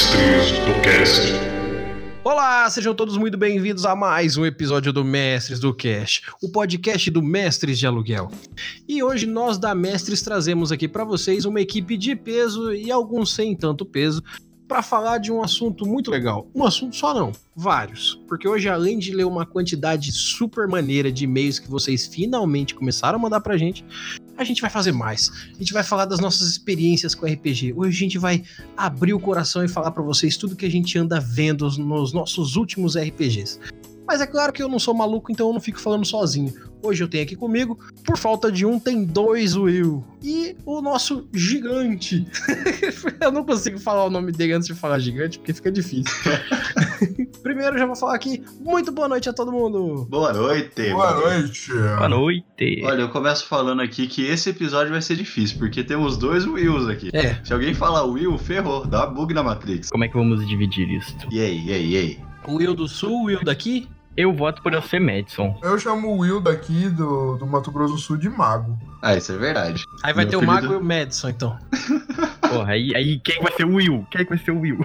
Mestres do Cast. Olá, sejam todos muito bem-vindos a mais um episódio do Mestres do Cast, o podcast do Mestres de Aluguel. E hoje nós da Mestres trazemos aqui para vocês uma equipe de peso e alguns sem tanto peso para falar de um assunto muito legal. Um assunto só não, vários. Porque hoje, além de ler uma quantidade super maneira de e-mails que vocês finalmente começaram a mandar pra gente, a gente vai fazer mais. A gente vai falar das nossas experiências com RPG. Hoje a gente vai abrir o coração e falar para vocês tudo que a gente anda vendo nos nossos últimos RPGs. Mas é claro que eu não sou maluco, então eu não fico falando sozinho. Hoje eu tenho aqui comigo, por falta de um, tem dois Will. E o nosso gigante. eu não consigo falar o nome dele antes de falar gigante, porque fica difícil. Primeiro já vou falar aqui, muito boa noite a todo mundo. Boa noite. Boa noite. Boa noite. Olha, eu começo falando aqui que esse episódio vai ser difícil, porque temos dois Wills aqui. É. Se alguém falar Will, ferrou, dá bug na Matrix. Como é que vamos dividir isso? E aí, e aí, e aí? O Will do Sul, o Will daqui. Eu voto por eu ser Madison. Eu chamo o Will daqui do, do Mato Grosso do Sul de Mago. Ah, isso é verdade. Aí vai Meu ter o Mago e o Madison, então. Porra, aí, aí quem vai ser o Will? Quem vai ser o Will?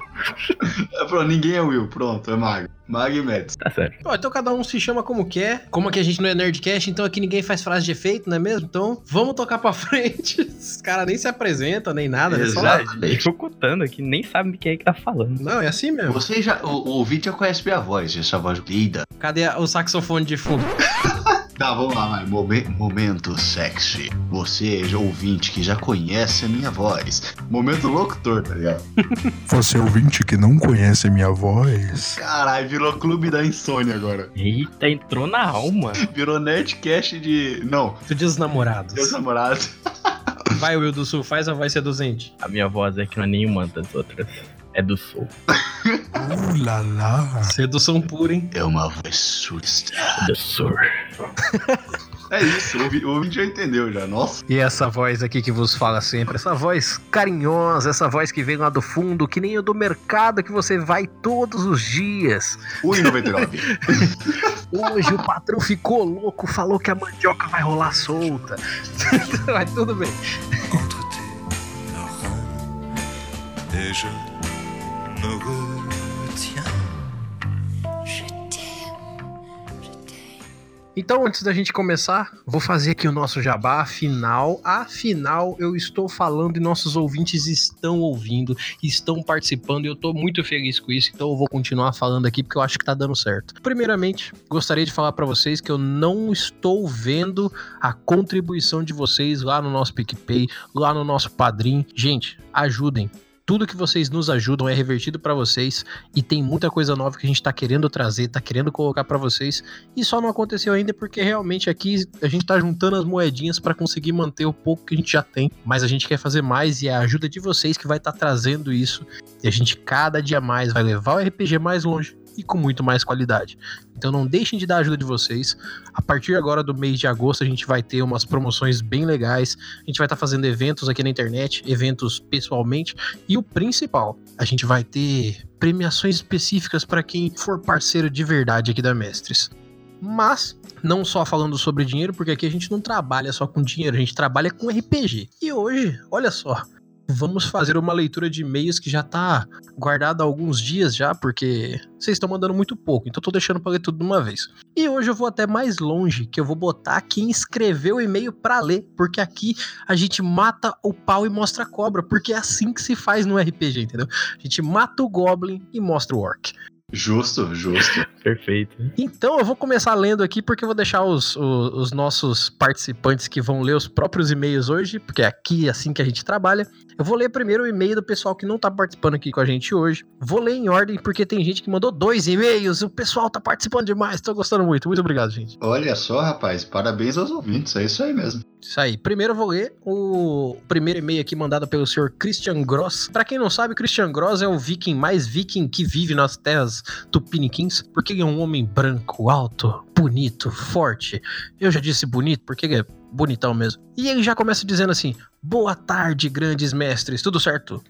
É, pronto, ninguém é Will, pronto, é Mago. Mads. Tá certo. Ó, então cada um se chama como quer. Como aqui a gente não é Nerdcast, então aqui ninguém faz frase de efeito, não é mesmo? Então vamos tocar pra frente. Os caras nem se apresentam, nem nada, né? Exato. Tô contando aqui, nem sabe quem é que tá falando. Não, é assim mesmo. Você já, o, o ouvinte já conhece minha voz, essa voz linda. Cadê a- o saxofone de fundo? Tá, vamos lá, vai. Momen- momento sexy. Você, ouvinte, que já conhece a minha voz. Momento locutor, tá ligado? Você ouvinte que não conhece minha voz. Caralho, virou clube da insônia agora. Eita, entrou na alma. Virou Nerdcast de. Não, Dia dos Namorados. meus namorados. Vai, Will do Sul, faz a voz seduzente. A minha voz é que não é nenhuma das outras. É do sul. Uh, lá, lá. Sedução pura, hein? É uma voz surda. É do sul. É isso, o ouvi- o ouvinte já entendeu já. Nossa. E essa voz aqui que vos fala sempre, essa voz carinhosa, essa voz que vem lá do fundo, que nem o do mercado que você vai todos os dias. 1,99. Hoje o patrão ficou louco, falou que a mandioca vai rolar solta. Mas tudo bem. Me. Então, antes da gente começar, vou fazer aqui o nosso jabá. Afinal, afinal, eu estou falando e nossos ouvintes estão ouvindo, estão participando e eu tô muito feliz com isso. Então, eu vou continuar falando aqui porque eu acho que tá dando certo. Primeiramente, gostaria de falar para vocês que eu não estou vendo a contribuição de vocês lá no nosso PicPay, lá no nosso Padrim. Gente, ajudem. Tudo que vocês nos ajudam é revertido para vocês e tem muita coisa nova que a gente tá querendo trazer, tá querendo colocar para vocês e só não aconteceu ainda porque realmente aqui a gente tá juntando as moedinhas para conseguir manter o pouco que a gente já tem, mas a gente quer fazer mais e é a ajuda de vocês que vai estar trazendo isso e a gente cada dia mais vai levar o RPG mais longe e com muito mais qualidade. Então não deixem de dar a ajuda de vocês. A partir agora do mês de agosto a gente vai ter umas promoções bem legais. A gente vai estar fazendo eventos aqui na internet, eventos pessoalmente e o principal, a gente vai ter premiações específicas para quem for parceiro de verdade aqui da Mestres. Mas não só falando sobre dinheiro, porque aqui a gente não trabalha só com dinheiro, a gente trabalha com RPG. E hoje, olha só, vamos fazer uma leitura de e-mails que já tá guardada há alguns dias já, porque vocês estão mandando muito pouco, então tô deixando pra ler tudo de uma vez. E hoje eu vou até mais longe, que eu vou botar quem escreveu o e-mail pra ler, porque aqui a gente mata o pau e mostra a cobra, porque é assim que se faz no RPG, entendeu? A gente mata o Goblin e mostra o Orc. Justo, justo. Perfeito. Então eu vou começar lendo aqui porque eu vou deixar os, os, os nossos participantes que vão ler os próprios e-mails hoje, porque é aqui assim que a gente trabalha. Eu vou ler primeiro o e-mail do pessoal que não tá participando aqui com a gente hoje. Vou ler em ordem porque tem gente que mandou dois e-mails. O pessoal tá participando demais. Tô gostando muito. Muito obrigado, gente. Olha só, rapaz, parabéns aos ouvintes, é isso aí mesmo. Isso aí. Primeiro eu vou ler o primeiro e-mail aqui mandado pelo senhor Christian Gross. Pra quem não sabe, Christian Gross é o viking mais viking que vive nas terras tupiniquins, porque ele é um homem branco, alto, bonito, forte. Eu já disse bonito porque ele é bonitão mesmo. E ele já começa dizendo assim: Boa tarde, grandes mestres, tudo certo?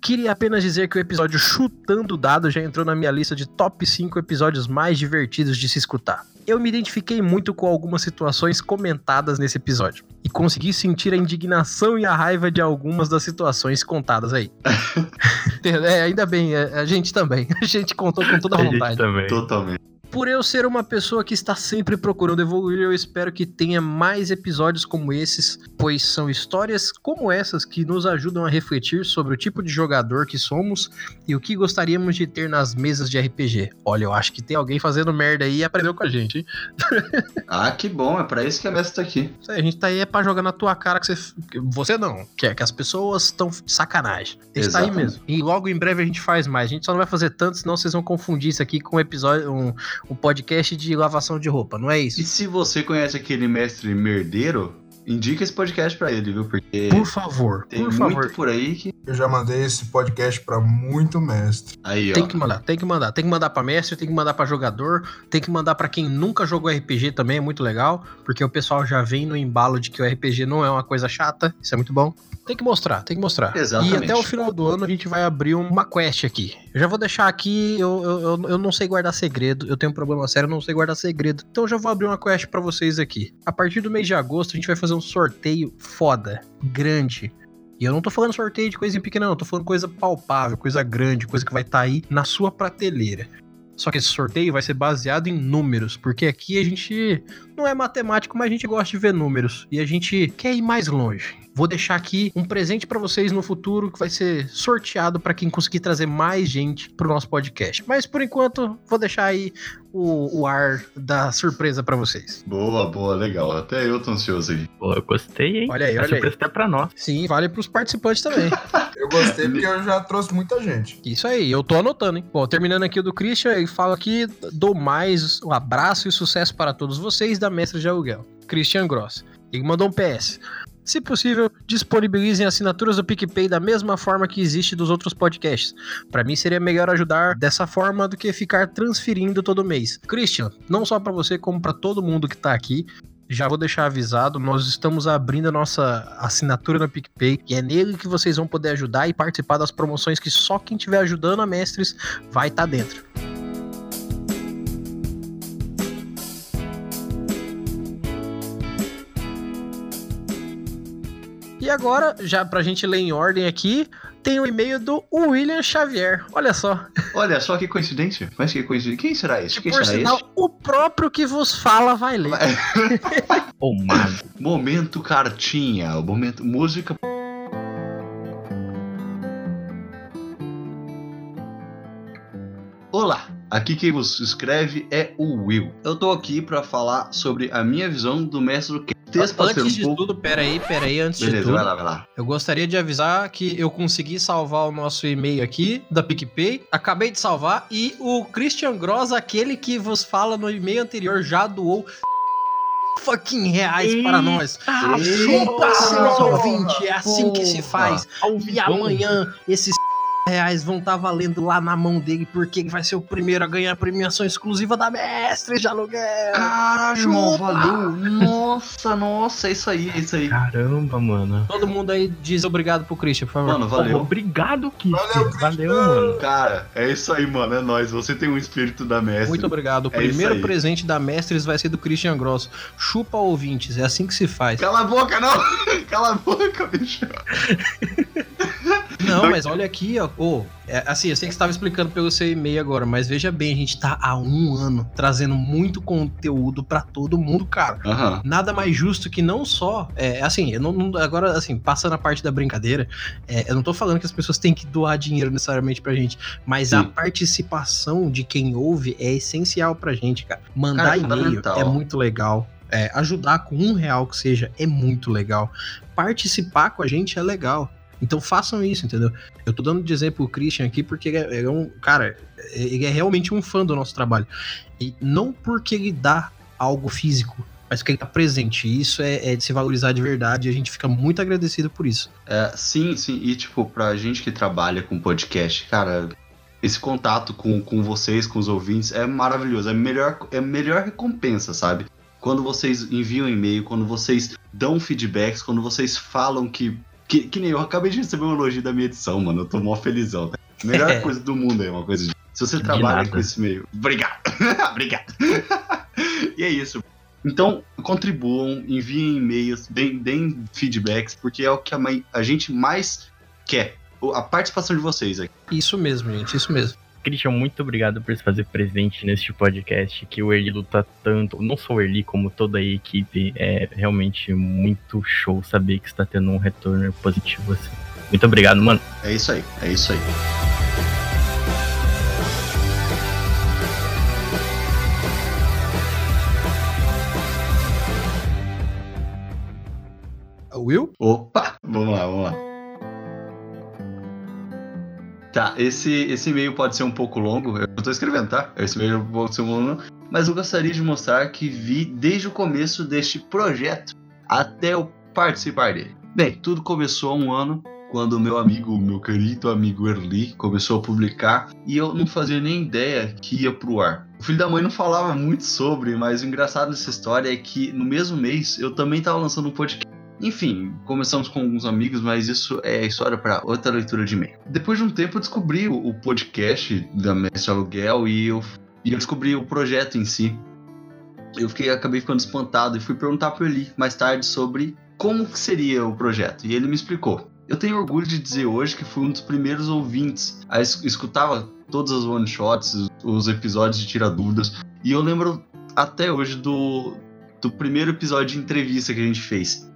Queria apenas dizer que o episódio Chutando Dado já entrou na minha lista de top 5 episódios mais divertidos de se escutar. Eu me identifiquei muito com algumas situações comentadas nesse episódio. E consegui sentir a indignação e a raiva de algumas das situações contadas aí. é, ainda bem, é, a gente também. A gente contou com toda a A gente vontade. também. Totalmente. Por eu ser uma pessoa que está sempre procurando evoluir, eu espero que tenha mais episódios como esses, pois são histórias como essas que nos ajudam a refletir sobre o tipo de jogador que somos e o que gostaríamos de ter nas mesas de RPG. Olha, eu acho que tem alguém fazendo merda aí e aprendeu com a gente, hein? Ah, que bom, é pra isso que a mestre tá aqui. A gente tá aí é pra jogar na tua cara que você. Você não, que é que as pessoas estão de sacanagem. A gente tá aí mesmo. E logo em breve a gente faz mais. A gente só não vai fazer tanto, senão vocês vão confundir isso aqui com um episódio, um, um podcast de lavação de roupa, não é E isso? se você conhece aquele mestre merdeiro, indica esse podcast pra ele, viu? Porque Por favor, tem por muito favor. por aí que. Eu já mandei esse podcast pra muito mestre. Aí, Tem ó. que mandar, tem que mandar. Tem que mandar pra mestre, tem que mandar pra jogador, tem que mandar pra quem nunca jogou RPG também, é muito legal, porque o pessoal já vem no embalo de que o RPG não é uma coisa chata, isso é muito bom. Tem que mostrar, tem que mostrar. Exatamente. E até o final do ano a gente vai abrir uma quest aqui. Eu já vou deixar aqui, eu, eu, eu- não sei guardar segredo, eu tenho um problema sério, eu não sei guardar segredo. Então eu já vou abrir uma quest pra vocês aqui. A partir do mês de agosto a gente vai fazer um sorteio foda, grande. E eu não tô falando sorteio de coisa pequena, não. Eu tô falando coisa palpável, coisa grande, coisa que vai estar aí na sua prateleira. Só que esse sorteio vai ser baseado em números, porque aqui a gente não é matemático, mas a gente gosta de ver números. E a gente quer ir mais longe. Vou deixar aqui um presente pra vocês no futuro que vai ser sorteado pra quem conseguir trazer mais gente pro nosso podcast. Mas por enquanto, vou deixar aí o, o ar da surpresa pra vocês. Boa, boa, legal. Até eu tô ansioso aí. Pô, eu gostei, hein? Olha aí, A olha aí. surpresa até pra nós. Sim, vale pros participantes também. Eu gostei porque eu já trouxe muita gente. Isso aí, eu tô anotando, hein? Bom, terminando aqui o do Christian, ele fala aqui, dou mais um abraço e sucesso para todos vocês da Mestre de Aluguel, Christian Gross. Ele mandou um PS. Se possível, disponibilizem assinaturas do PicPay da mesma forma que existe dos outros podcasts. Pra mim seria melhor ajudar dessa forma do que ficar transferindo todo mês. Christian, não só pra você como pra todo mundo que tá aqui, já vou deixar avisado, nós estamos abrindo a nossa assinatura no PicPay e é nele que vocês vão poder ajudar e participar das promoções que só quem estiver ajudando a mestres vai estar dentro. E agora, já pra gente ler em ordem aqui, tem o e-mail do William Xavier. Olha só. Olha só que coincidência. Mas que coincidência. Quem será esse? Quem Por será sinal, esse? o próprio que vos fala vai ler. Ô, mago. Momento cartinha. O momento. Música. Aqui quem vos escreve é o Will. Eu tô aqui pra falar sobre a minha visão do mestre do Antes um de pouco... tudo, peraí, peraí, antes de Beleza, tudo. vai lá, vai lá. Eu gostaria de avisar que eu consegui salvar o nosso e-mail aqui da PicPay. Acabei de salvar e o Christian Gross, aquele que vos fala no e-mail anterior, já doou fucking reais para nós. Ah, Chupa, seus ouvintes, é assim que se faz. Ao E amanhã esses reais vão estar valendo lá na mão dele, porque ele vai ser o primeiro a ganhar a premiação exclusiva da Mestre de Aluguel. Caralho, irmão, Chupa. valeu. Nossa, nossa, é isso aí, é isso aí. Caramba, mano. Todo mundo aí diz obrigado pro Christian, por favor. Mano, valeu. Obrigado, Kiki. Valeu, Valeu, mano. Cara, é isso aí, mano. É nóis. Você tem um espírito da mestre. Muito obrigado. O É primeiro presente da Mestres vai ser do Christian Gross. Chupa ouvintes, é assim que se faz. Cala a boca, não! Cala a boca, bicho. Não, mas olha aqui, ó. Ô, é, assim, eu sei que você estava explicando pelo seu e-mail agora, mas veja bem, a gente tá há um ano trazendo muito conteúdo pra todo mundo, cara. Nada mais justo que não só. É, assim, eu não, não- agora, assim, passando a parte da brincadeira, é, eu não tô falando que as pessoas têm que doar dinheiro necessariamente pra gente, mas a Sim. participação de quem ouve é essencial pra gente, cara. Mandar é e-mail é muito legal. É, ajudar com um real que seja é muito legal. Participar com a gente é legal. Então façam isso, entendeu? Eu tô dando de exemplo o Christian aqui porque ele é, ele é um. Cara, ele é realmente um fã do nosso trabalho. E não porque ele dá algo físico, mas porque ele tá presente. E isso é, é de se valorizar de verdade e a gente fica muito agradecido por isso. É, sim, sim. E, tipo, pra gente que trabalha com podcast, cara, esse contato com, com vocês, com os ouvintes, é maravilhoso. É melhor, é a melhor recompensa, sabe? Quando vocês enviam e-mail, quando vocês dão feedbacks, quando vocês falam que. Que, que nem eu acabei de receber um elogio da minha edição, mano. Eu tô mó felizão. Tá? Melhor coisa do mundo é uma coisa de. Se você De trabalha nada. com esse meio. Obrigado! Obrigado! e é isso. Então, contribuam, enviem e-mails, deem, deem feedbacks, porque é o que a, a gente mais quer. A participação de vocês aqui. Isso mesmo, gente, isso mesmo. Christian, muito obrigado por se fazer presente neste podcast, que o Erli luta tanto, não só o Erli, como toda a equipe. É realmente muito show saber que está tendo um retorno positivo assim. Muito obrigado, mano. É isso aí, é isso aí. Will? Opa! Vamos lá, vamos lá. Tá, esse, esse e-mail pode ser um pouco longo, eu tô escrevendo, tá? Esse e-mail pode ser um pouco longo, mas eu gostaria de mostrar que vi desde o começo deste projeto até eu participar dele. Bem, tudo começou há um ano, quando meu amigo, meu querido amigo Erli, começou a publicar e eu não fazia nem ideia que ia pro ar. O filho da mãe não falava muito sobre, mas o engraçado dessa história é que no mesmo mês eu também tava lançando um podcast. Enfim, começamos com alguns amigos, mas isso é história para outra leitura de e-mail. Depois de um tempo eu descobri o, podcast da Mestre Aluguel e eu, e eu descobri o projeto em si. Eu fiquei, acabei ficando espantado e fui perguntar para ele mais tarde sobre como que seria o projeto. E ele me explicou. Eu tenho orgulho de dizer hoje que fui um dos primeiros ouvintes a es escutava todas as one shots, os episódios de Tira Dúvidas. E eu lembro até hoje do, do primeiro episódio de entrevista que a gente fez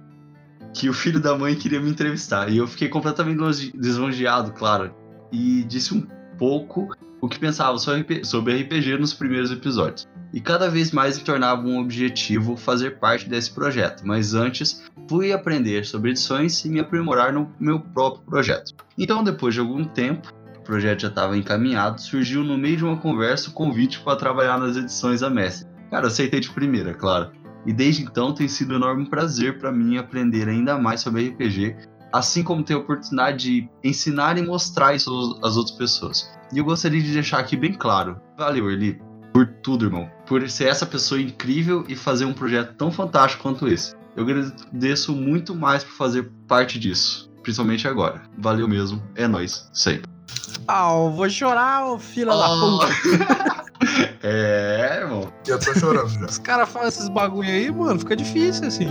que o filho da mãe queria me entrevistar. E eu fiquei completamente lisonjeado, claro. E disse um pouco o que pensava sobre RP sobre RPG nos primeiros episódios. E cada vez mais me tornava um objetivo fazer parte desse projeto. Mas antes, fui aprender sobre edições e me aprimorar no meu próprio projeto. Então, depois de algum tempo, o projeto já estava encaminhado, surgiu no meio de uma conversa o convite para trabalhar nas edições da Mestre. Cara, aceitei de primeira, claro. E desde então tem sido um enorme prazer para mim aprender ainda mais sobre RPG, assim como ter a oportunidade de ensinar e mostrar isso às outras pessoas. E eu gostaria de deixar aqui bem claro: valeu, Eli, por tudo, irmão. Por ser essa pessoa incrível e fazer um projeto tão fantástico quanto esse. Eu agradeço muito mais por fazer parte disso, principalmente agora. Valeu mesmo, é nóis, sempre. Ah, eu vou chorar, ô filha da puta. é, irmão. Já tô chorando já. Os caras fazem esses bagulho aí, mano, fica difícil assim.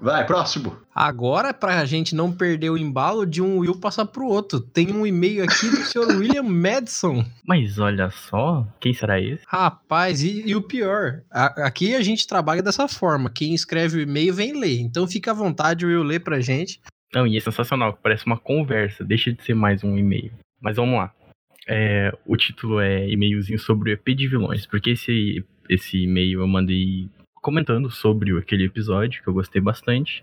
Vai, próximo. Agora, pra gente não perder o embalo de um Will passar pro outro, tem um e-mail aqui do senhor William Madison. Mas olha só, quem será esse? Rapaz, e, e o pior, a- aqui a gente trabalha dessa forma. Quem escreve o e-mail vem ler. Então fica à vontade, Will, ler pra gente. Não, e é sensacional, parece uma conversa, deixa de ser mais um e-mail. Mas vamos lá. É, o título é e-mailzinho sobre o EP de vilões, porque esse, esse e-mail eu mandei comentando sobre aquele episódio, que eu gostei bastante.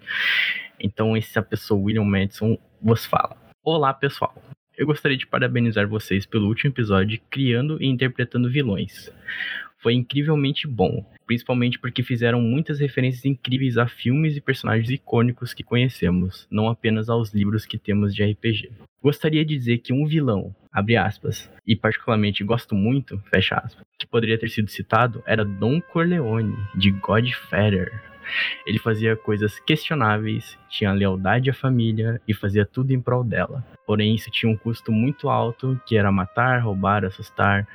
Então, essa pessoa, William Madison, vos fala. Olá, pessoal. Eu gostaria de parabenizar vocês pelo último episódio criando e interpretando vilões. Foi incrivelmente bom, principalmente porque fizeram muitas referências incríveis a filmes e personagens icônicos que conhecemos, não apenas aos livros que temos de RPG. Gostaria de dizer que um vilão, abre aspas, e particularmente gosto muito, fecha aspas, que poderia ter sido citado era Don Corleone, de Godfather. Ele fazia coisas questionáveis, tinha lealdade à família e fazia tudo em prol dela. Porém, isso tinha um custo muito alto, que era matar, roubar, assustar,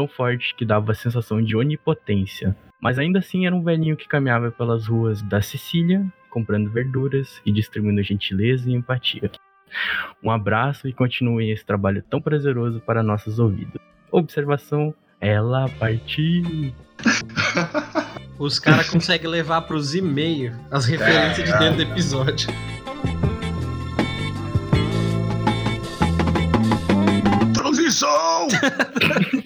tão forte que dava a sensação de onipotência. Mas ainda assim era um velhinho que caminhava pelas ruas da Sicília, comprando verduras e distribuindo gentileza e empatia. Um abraço e continuem esse trabalho tão prazeroso para nossos ouvidos. Observação: ela partiu. Os caras conseguem levar pros e-mails as referências de dentro do episódio. Transição!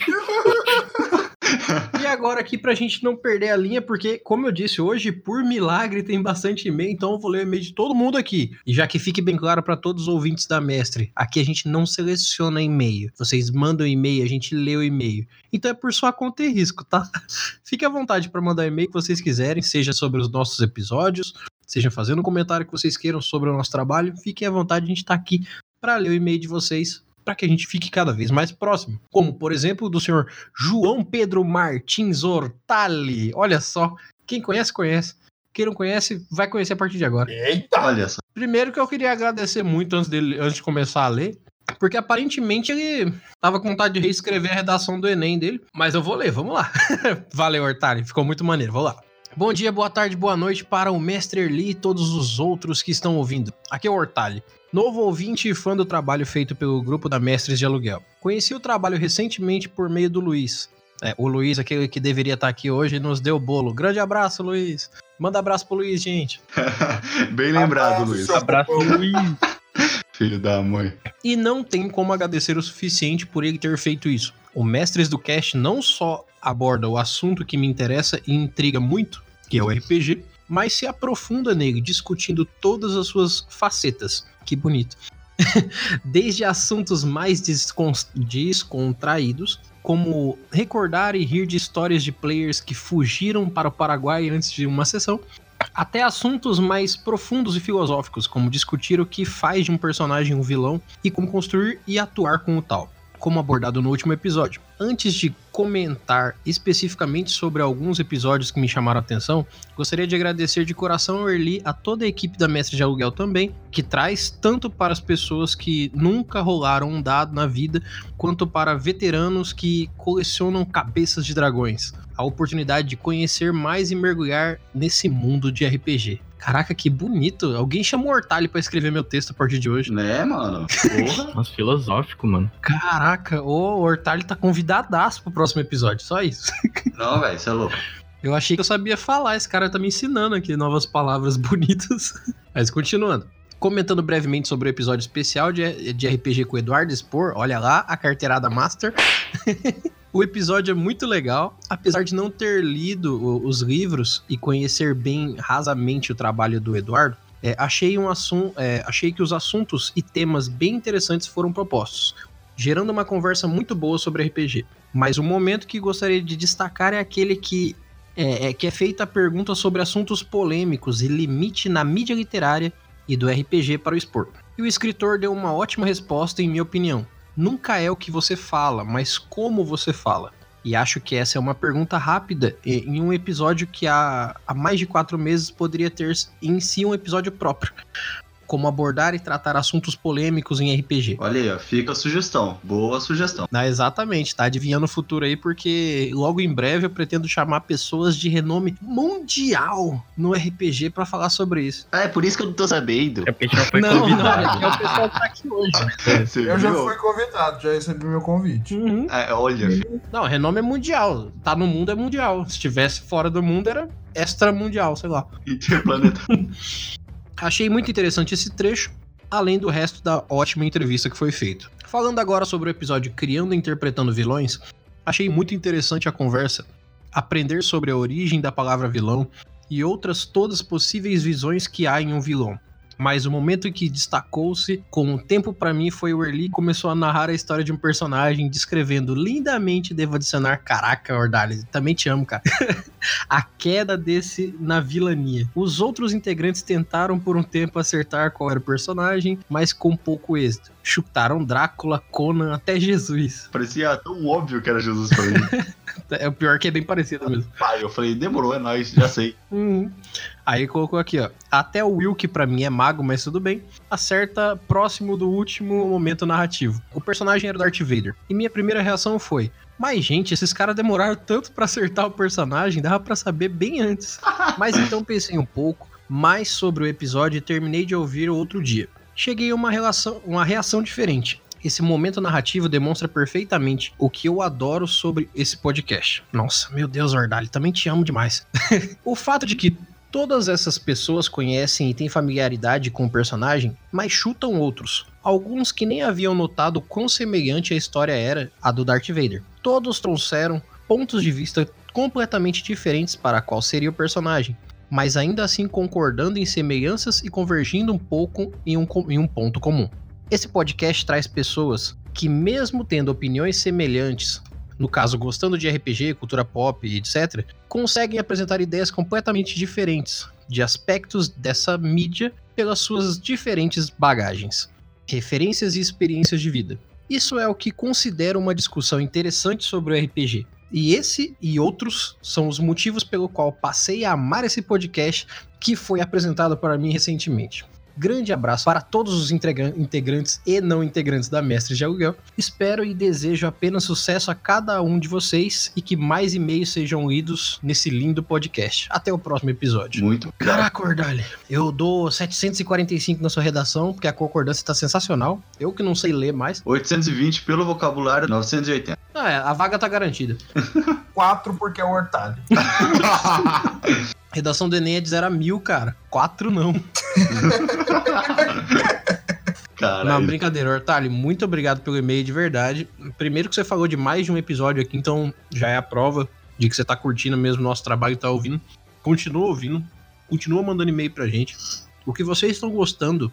Agora aqui pra gente não perder a linha, porque, como eu disse hoje, por milagre tem bastante e-mail, então eu vou ler o e-mail de todo mundo aqui. E já que fique bem claro pra todos os ouvintes da Mestre, aqui a gente não seleciona e-mail. Vocês mandam e-mail, a gente lê o e-mail. Então é por sua conta e risco, tá? Fique à vontade pra mandar e-mail que vocês quiserem, seja sobre os nossos episódios, seja fazendo um comentário que vocês queiram sobre o nosso trabalho. Fiquem à vontade, a gente tá aqui pra ler o e-mail de vocês para que a gente fique cada vez mais próximo. Como, por exemplo, do senhor João Pedro Martins Hortali. Olha só, quem conhece, conhece. Quem não conhece, vai conhecer a partir de agora. Eita! Olha só. Primeiro que eu queria agradecer muito antes, dele, antes de começar a ler, porque aparentemente ele tava com vontade de reescrever a redação do Enem dele, mas eu vou ler, vamos lá. Valeu, Hortali, ficou muito maneiro, vamos lá. Bom dia, boa tarde, boa noite para o Mestre Erli e todos os outros que estão ouvindo. Aqui é o Hortali, novo ouvinte e fã do trabalho feito pelo grupo da Mestres de Aluguel. Conheci o trabalho recentemente por meio do Luiz. É, o Luiz, aquele que deveria estar aqui hoje, nos deu bolo. Grande abraço, Luiz. Manda abraço pro Luiz, gente. Bem lembrado, Abraço, Luiz. Abraço. Luiz. Filho da mãe. E não tem como agradecer o suficiente por ele ter feito isso. O Mestres do Cast não só aborda o assunto que me interessa e intriga muito, que é o RPG, mas se aprofunda nele, discutindo todas as suas facetas. Que bonito. Desde assuntos mais descon- descontraídos, como recordar e rir de histórias de players que fugiram para o Paraguai antes de uma sessão, até assuntos mais profundos e filosóficos, como discutir o que faz de um personagem um vilão e como construir e atuar com o tal, como abordado no último episódio. Antes de comentar especificamente sobre alguns episódios que me chamaram a atenção, gostaria de agradecer de coração Erli a toda a equipe da Mestre de Aluguel também, que traz tanto para as pessoas que nunca rolaram um dado na vida, quanto para veteranos que colecionam cabeças de dragões. A oportunidade de conhecer mais e mergulhar nesse mundo de RPG. Caraca, que bonito. Alguém chamou o Hortali pra escrever meu texto a partir de hoje. Né, mano? Porra. Nossa, filosófico, mano. Caraca, o Hortali tá convidadaço pro próximo episódio, só isso. Não, velho, você é louco. Eu achei que eu sabia falar, esse cara tá me ensinando aqui novas palavras bonitas. Mas continuando. Comentando brevemente sobre o episódio especial de, de RPG com o Eduardo Spor, olha lá, a carteirada Master. o episódio é muito legal, apesar de não ter lido os livros e conhecer bem rasamente o trabalho do Eduardo. é, achei, um assun é, achei que os assuntos e temas bem interessantes foram propostos, gerando uma conversa muito boa sobre RPG. Mas o momento que gostaria de destacar é aquele que é, é que é feita a pergunta sobre assuntos polêmicos e limite na mídia literária e do RPG para o expor. E o escritor deu uma ótima resposta, em minha opinião. Nunca é o que você fala, mas como você fala. E acho que essa é uma pergunta rápida em um episódio que há, há mais de quatro meses poderia ter em si um episódio próprio. Como abordar e tratar assuntos polêmicos em RPG. Olha aí, ó, fica a sugestão. Boa sugestão. Ah, exatamente, tá adivinhando o futuro aí, porque logo em breve eu pretendo chamar pessoas de renome mundial no RPG pra falar sobre isso. Ah, é por isso que eu não tô sabendo. É porque a gente não foi não, não, convidado. é o pessoal que tá aqui hoje. Você Eu já viu? fui convidado, já recebi meu convite. Uhum. É, olha, filho. Não, renome é mundial. Tá no mundo é mundial. Se estivesse fora do mundo era extra mundial, sei lá. Interplaneta. Achei muito interessante esse trecho, além do resto da ótima entrevista que foi feita. Falando agora sobre o episódio Criando e Interpretando Vilões, achei muito interessante a conversa, aprender sobre a origem da palavra vilão e outras todas possíveis visões que há em um vilão. Mas o momento em que destacou-se com o tempo pra mim foi o Erli começou a narrar a história de um personagem, descrevendo lindamente, devo adicionar, caraca, Ordali, também te amo, cara. a queda desse na vilania. Os outros integrantes tentaram por um tempo acertar qual era o personagem, mas com pouco êxito. Chutaram Drácula, Conan, até Jesus. Parecia tão óbvio que era Jesus pra mim. É o pior que é bem parecido mesmo. Pai, eu falei, demorou, é nóis, já sei. Uhum. Aí colocou aqui, ó. Até o Will, que pra mim é mago, mas tudo bem, acerta próximo do último momento narrativo. O personagem era o Darth Vader. E minha primeira reação foi: Mas, gente, esses caras demoraram tanto pra acertar o personagem, dava pra saber bem antes. Mas então pensei um pouco mais sobre o episódio e terminei de ouvir outro dia. Cheguei a uma, relação, uma reação diferente. Esse momento narrativo demonstra perfeitamente o que eu adoro sobre esse podcast. Nossa, meu Deus, Ordali, também te amo demais. o fato de que todas essas pessoas conhecem e têm familiaridade com o personagem, mas chutam outros. Alguns que nem haviam notado quão semelhante a história era a do Darth Vader. Todos trouxeram pontos de vista completamente diferentes para qual seria o personagem, mas ainda assim concordando em semelhanças e convergindo um pouco em um, em um ponto comum. Esse podcast traz pessoas que, mesmo tendo opiniões semelhantes, no caso gostando de RPG, cultura pop, etc., conseguem apresentar ideias completamente diferentes de aspectos dessa mídia pelas suas diferentes bagagens, referências e experiências de vida. Isso é o que considero uma discussão interessante sobre o RPG. E esse e outros são os motivos pelo qual passei a amar esse podcast que foi apresentado para mim recentemente. Grande abraço para todos os integra- integrantes e não integrantes da Mestre de Aluguel. Espero e desejo apenas sucesso a cada um de vocês e que mais e-mails sejam lidos nesse lindo podcast. Até o próximo episódio. Muito Caraca, Ordalho, eu dou 745 na sua redação, porque a concordância tá sensacional. Eu que não sei ler mais. 820 pelo vocabulário, 980. Ah, é, a vaga tá garantida. Quatro porque é o Hortali. Redação do Enem é de 0 a 1000, cara. 4 não. Caralho. Não, brincadeira, Hortali, muito obrigado pelo e-mail de verdade. Primeiro que você falou de mais de um episódio aqui, então já é a prova de que você tá curtindo mesmo o nosso trabalho e tá ouvindo. Continua ouvindo, continua mandando e-mail pra gente. O que vocês estão gostando,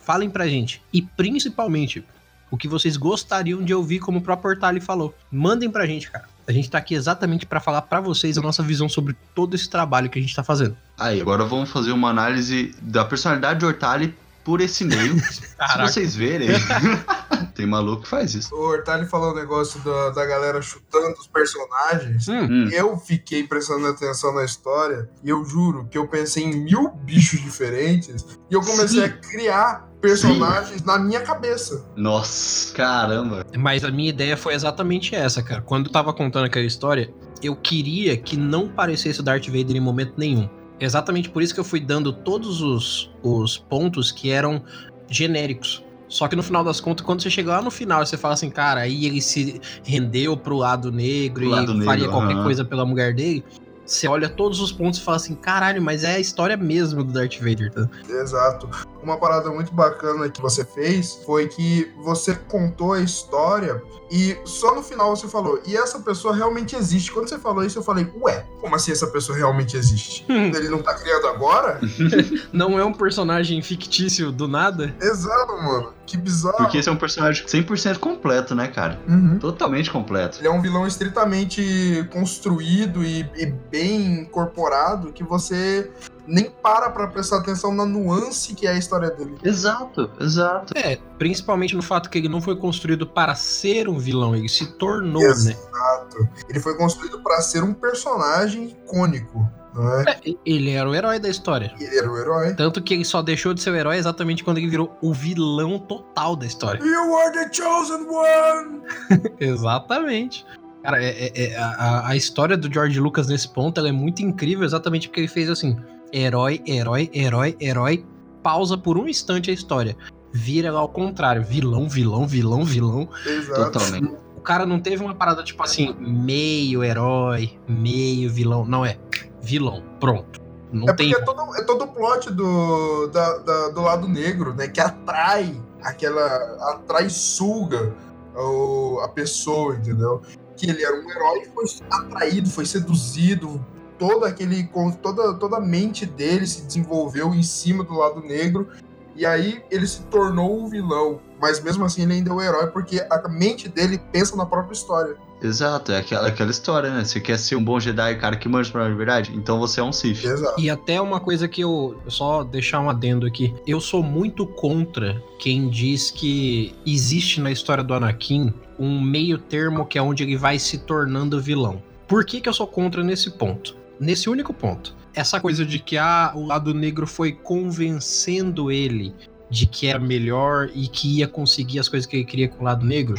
falem pra gente. E principalmente, o que vocês gostariam de ouvir, como o próprio Hortali falou. Mandem pra gente, cara. A gente tá aqui exatamente pra falar pra vocês a nossa visão sobre todo esse trabalho que a gente tá fazendo. Aí, agora vamos fazer uma análise da personalidade de Hortali por esse e-mail. Se vocês verem, tem maluco que faz isso. O Hortali falou o negócio da, da galera chutando os personagens. Hum, Hum. Eu fiquei prestando atenção na história e eu juro que eu pensei em mil bichos diferentes e eu comecei Sim. a criar personagens na minha cabeça. Nossa, caramba. Mas a minha ideia foi exatamente essa, cara. Quando eu tava contando aquela história, eu queria que não parecesse o Darth Vader em momento nenhum. Exatamente por isso que eu fui dando todos os, os pontos que eram genéricos. Só que no final das contas, quando você chega lá no final, você fala assim, cara, aí ele se rendeu pro lado negro Pro e lado faria negro, qualquer aham. coisa pela mulher dele. Você olha todos os pontos e fala assim, caralho, mas é a história mesmo do Darth Vader, tá? Exato. Uma parada muito bacana que você fez foi que você contou a história e só no final você falou, e essa pessoa realmente existe. Quando você falou isso, eu falei, ué, como assim essa pessoa realmente existe? Ele não tá criando agora? Não é um personagem fictício do nada? Exato, mano. Que bizarro. Porque esse é um personagem 100% completo, né, cara? Uhum. Totalmente completo. Ele é um vilão estritamente construído e, e bem incorporado que você nem para pra prestar atenção na nuance que é a história dele. Exato, exato. É, principalmente no fato que ele não foi construído para ser um vilão, ele se tornou, Yes. né? Exato. Ele foi construído pra ser um personagem icônico, não é? É, Ele era o herói da história. Ele era o herói. Tanto que ele só deixou de ser o herói exatamente quando ele virou o vilão total da história. You are the chosen one! Exatamente. Cara, é, é- é- a, a história do George Lucas nesse ponto ela é muito incrível, exatamente porque ele fez assim: herói, herói, herói, herói, pausa por um instante a história. Vira ao contrário, vilão, vilão, vilão, vilão. Exato. Totalmente. O cara não teve uma parada tipo assim, meio herói, meio vilão. Não é vilão, pronto. Não É tem. porque é todo, é todo o plot do, da- da- do lado negro, né? Que atrai aquela. atrai e suga o- a pessoa, entendeu? Que ele era um herói, foi atraído, foi seduzido. Todo aquele. com- Toda, toda a mente dele se desenvolveu em cima do lado negro. E aí ele se tornou o vilão. Mas mesmo assim ele ainda é o herói, porque a mente dele pensa na própria história. Exato, é aquela, aquela história, né? Você quer ser um bom Jedi, cara que manja pra verdade? Então você é um Sith. Exato. E até uma coisa que eu só deixar um adendo aqui. Eu sou muito contra quem diz que existe na história do Anakin um meio termo que é onde ele vai se tornando vilão. Por que, que eu sou contra nesse ponto? Nesse único ponto. Essa coisa de que ah, o lado negro foi convencendo ele de que era melhor e que ia conseguir as coisas que ele queria com o lado negro.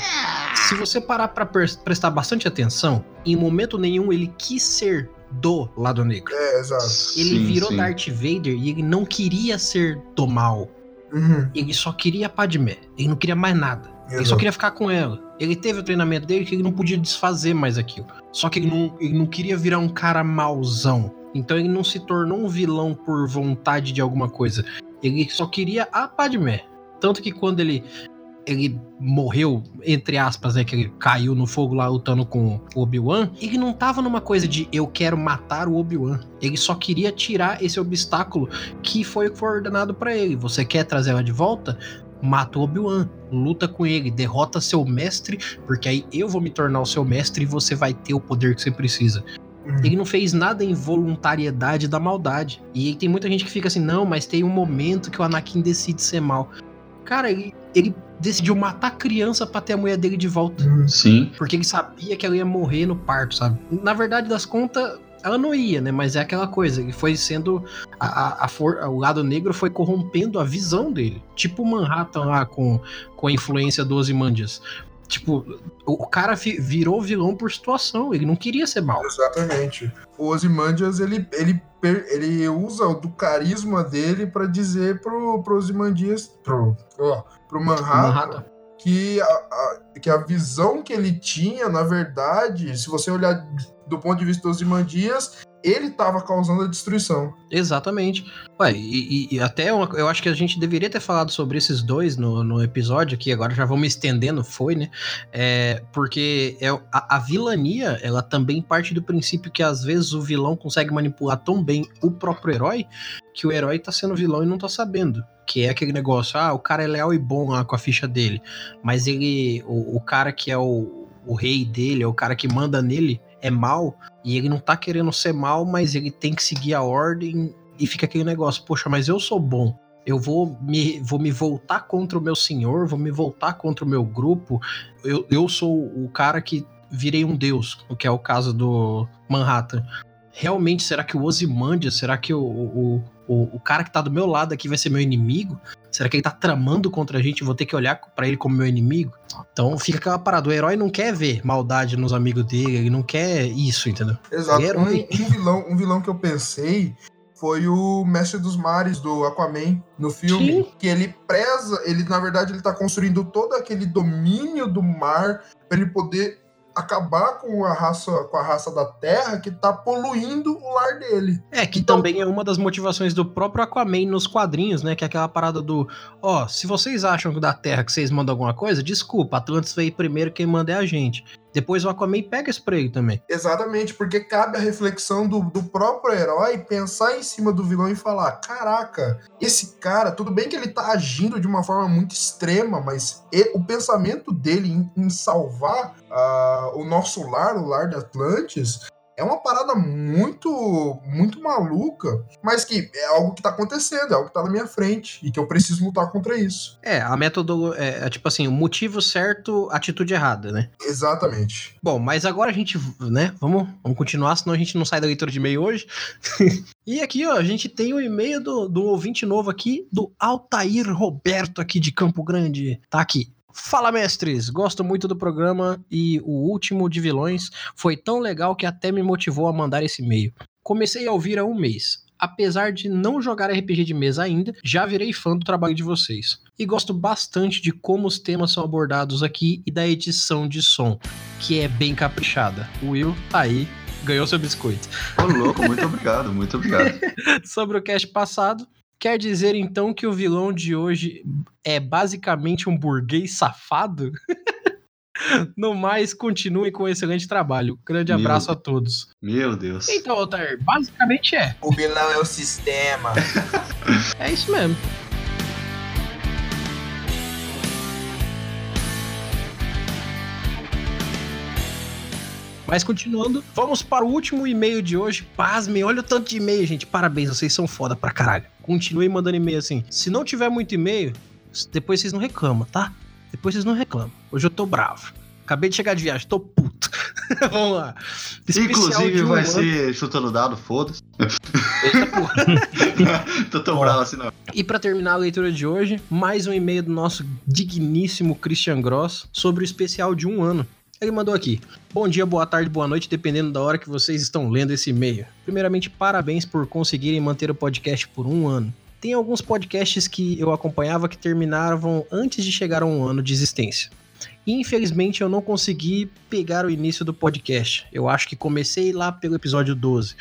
Se você parar pra pres- prestar bastante atenção, em momento nenhum ele quis ser do lado negro. É, exato. Ele Sim, virou sim. Darth Vader e ele não queria ser do mal. Uhum, Ele só queria a Padmé. Ele não queria mais nada. Ele só exato. queria ficar com ela. Ele teve o treinamento dele que ele não podia desfazer mais aquilo. Só que ele não, ele não queria virar um cara mauzão. Então ele não se tornou um vilão por vontade de alguma coisa. Ele só queria a Padmé. Tanto que quando ele ele morreu, entre aspas, né? Que ele caiu no fogo lá lutando com o Obi-Wan. Ele não tava numa coisa de eu quero matar o Obi-Wan. Ele só queria tirar esse obstáculo que foi ordenado pra ele. Você quer trazer ela de volta? Mata o Obi-Wan, luta com ele, derrota seu mestre, porque aí eu vou me tornar o seu mestre e você vai ter o poder que você precisa. Uhum. Ele não fez nada em voluntariedade da maldade. E aí tem muita gente que fica assim, não, mas tem um momento que o Anakin decide ser mal. Cara, ele, ele decidiu matar a criança pra ter a mulher dele de volta. Sim. Porque ele sabia que ela ia morrer no parto, sabe? Na verdade das contas, ela não ia, né? Mas é aquela coisa, ele foi sendo. A, a, a for, o lado negro foi corrompendo a visão dele. Tipo o Manhattan lá com, com a influência dos Ozymandias. Tipo, o, cara virou vilão por situação, ele não queria ser mal. Exatamente. O Ozymandias, ele, ele, ele usa do carisma dele pra dizer pro, pro Ozymandias, pro, ó, pro Manhattan, Manhattan. Que a, a- que a visão que ele tinha, na verdade, se você olhar do ponto de vista dos Ozymandias, ele tava causando a destruição. Exatamente. Ué, e, e- e até uma- eu acho que a gente deveria ter falado sobre esses dois no, no episódio aqui, agora já vamos estendendo, foi, né? É, porque é, a, a vilania, ela também parte do princípio que às vezes o vilão consegue manipular tão bem o próprio herói que o herói tá sendo vilão e não tá sabendo. Que é aquele negócio, ah, o cara é leal e bom lá com a ficha dele, mas ele, o, o cara que é o, o rei dele, é o cara que manda nele, é mal, e ele não tá querendo ser mal, mas ele tem que seguir a ordem e fica aquele negócio, poxa, mas eu sou bom. Eu vou me, vou me voltar contra o meu senhor, vou me voltar contra o meu grupo. Eu, eu sou o cara que virei um deus, o que é o caso do Manhattan. Realmente, será que o Ozymandias, será que o, o, o, o cara que tá do meu lado aqui vai ser meu inimigo? Será que ele tá tramando contra a gente? Eu vou ter que olhar pra ele como meu inimigo? Então fica aquela parada. O herói não quer ver maldade nos amigos dele, ele não quer isso, entendeu? Exato. Um, Herói. um vilão, um vilão que eu pensei foi o Mestre dos Mares do Aquaman no filme, Sim. que ele preza, ele na verdade ele tá construindo todo aquele domínio do mar para ele poder acabar com a raça com a raça da Terra que tá poluindo o lar dele. É, que Então- também é uma das motivações do próprio Aquaman nos quadrinhos, né? Que é aquela parada do, ó, se vocês acham que da Terra que vocês mandam alguma coisa, desculpa, Atlantis veio primeiro, quem manda é a gente. Depois o Aquaman pega isso pra ele também. Exatamente, porque cabe a reflexão do, do próprio herói pensar em cima do vilão e falar: caraca, esse cara, tudo bem que ele tá agindo de uma forma muito extrema, mas e- o pensamento dele em, em salvar ah, o nosso lar, o lar de Atlantis. É uma parada muito, muito maluca, mas que é algo que tá acontecendo, é algo que tá na minha frente e que eu preciso lutar contra isso. É, a método é, é tipo assim, o motivo certo, atitude errada, né? Exatamente. Bom, mas agora a gente, né, vamos, vamos continuar, senão a gente não sai da leitura de e-mail hoje. e aqui, ó, a gente tem o e-mail do, do ouvinte novo aqui, do Altair Roberto, aqui de Campo Grande. Tá aqui. Fala, mestres! Gosto muito do programa e o último de vilões foi tão legal que até me motivou a mandar esse e-mail. Comecei a ouvir há um mês. Apesar de não jogar RPG de mesa ainda, já virei fã do trabalho de vocês. E gosto bastante de como os temas são abordados aqui e da edição de som, que é bem caprichada. O Will tá aí, ganhou seu biscoito. Ô, louco, muito obrigado, muito obrigado. Sobre o cast passado, quer dizer então que o vilão de hoje é basicamente um burguês safado? No mais, continuem com o excelente trabalho. Grande Meu abraço a todos. Meu Deus. Então, Altair, basicamente é. O vilão é o sistema. É isso mesmo. Mas continuando, vamos para o último e-mail de hoje. Pasmem, olha o tanto de e-mail, gente. Parabéns, vocês são foda pra caralho. Continuem mandando e-mail assim. Se não tiver muito e-mail, depois vocês não reclamam, tá? Depois vocês não reclamam. Hoje eu tô bravo. Acabei de chegar de viagem, tô puto. vamos lá. Especial Inclusive um vai ano. ser chutando dado, foda-se. Eita porra. Tô tão bravo assim, não. E para terminar a leitura de hoje, mais um e-mail do nosso digníssimo Christian Gross sobre o especial de um ano. Ele mandou aqui. Bom dia, boa tarde, boa noite, dependendo da hora que vocês estão lendo esse e-mail. Primeiramente, parabéns por conseguirem manter o podcast por um ano. Tem alguns podcasts que eu acompanhava que terminavam antes de chegar a um ano de existência. E, infelizmente eu não consegui pegar o início do podcast. Eu acho que comecei lá pelo episódio 12.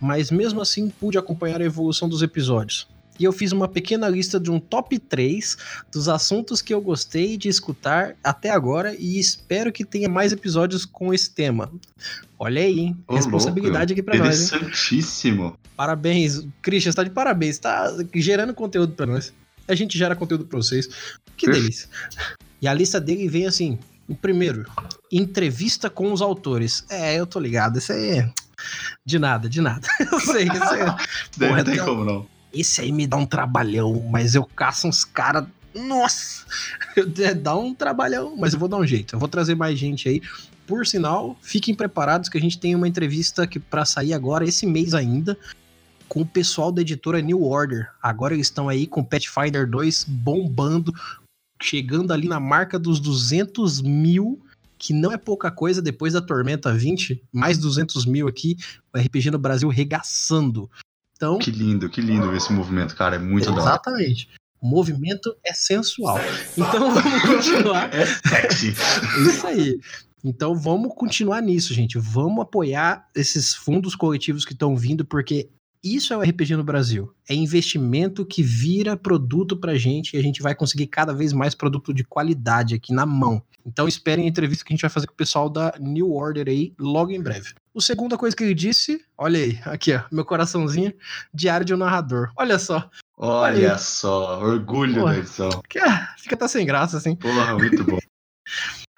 Mas mesmo assim pude acompanhar a evolução dos episódios. E eu fiz uma pequena lista de um top 3 dos assuntos que eu gostei de escutar até agora e espero que tenha mais episódios com esse tema. Olha aí, hein? Ô, Responsabilidade aqui pra nós? Interessantíssimo. Parabéns. Christian, você tá de parabéns. Tá gerando conteúdo pra nós. A gente gera conteúdo pra vocês. Que delícia. E a lista dele vem assim: o primeiro, entrevista com os autores. É, eu tô ligado. Isso aí é. De nada, de nada. Eu sei, isso é. Daí Porra, não tem- como não. Esse aí me dá um trabalhão, mas eu caço uns caras Nossa! Dá um trabalhão, mas eu vou dar um jeito. Eu vou trazer mais gente aí. Por sinal, fiquem preparados que a gente tem uma entrevista que para sair agora, esse mês ainda, com o pessoal da editora New Order. Agora eles estão aí com Pathfinder 2 bombando, chegando ali na marca dos 200 mil, que não é pouca coisa depois da Tormenta 20, mais 200 mil aqui, o RPG no Brasil regaçando. Então, Que lindo, que lindo esse movimento, cara. É muito da hora. exatamente. O movimento é sensual. Então vamos continuar. É sexy. Isso aí. Então vamos continuar nisso, gente. Vamos apoiar esses fundos coletivos que estão vindo, porque isso é o RPG no Brasil. É investimento que vira produto pra gente e a gente vai conseguir cada vez mais produto de qualidade aqui na mão. Então esperem a entrevista que a gente vai fazer com o pessoal da New Order aí logo em breve. O segunda coisa que ele disse, olha aí, aqui ó, meu coraçãozinho, diário de um narrador. Olha só, Olha só, orgulho Porra. da edição. ah, fica até sem graça assim. Porra, muito bom.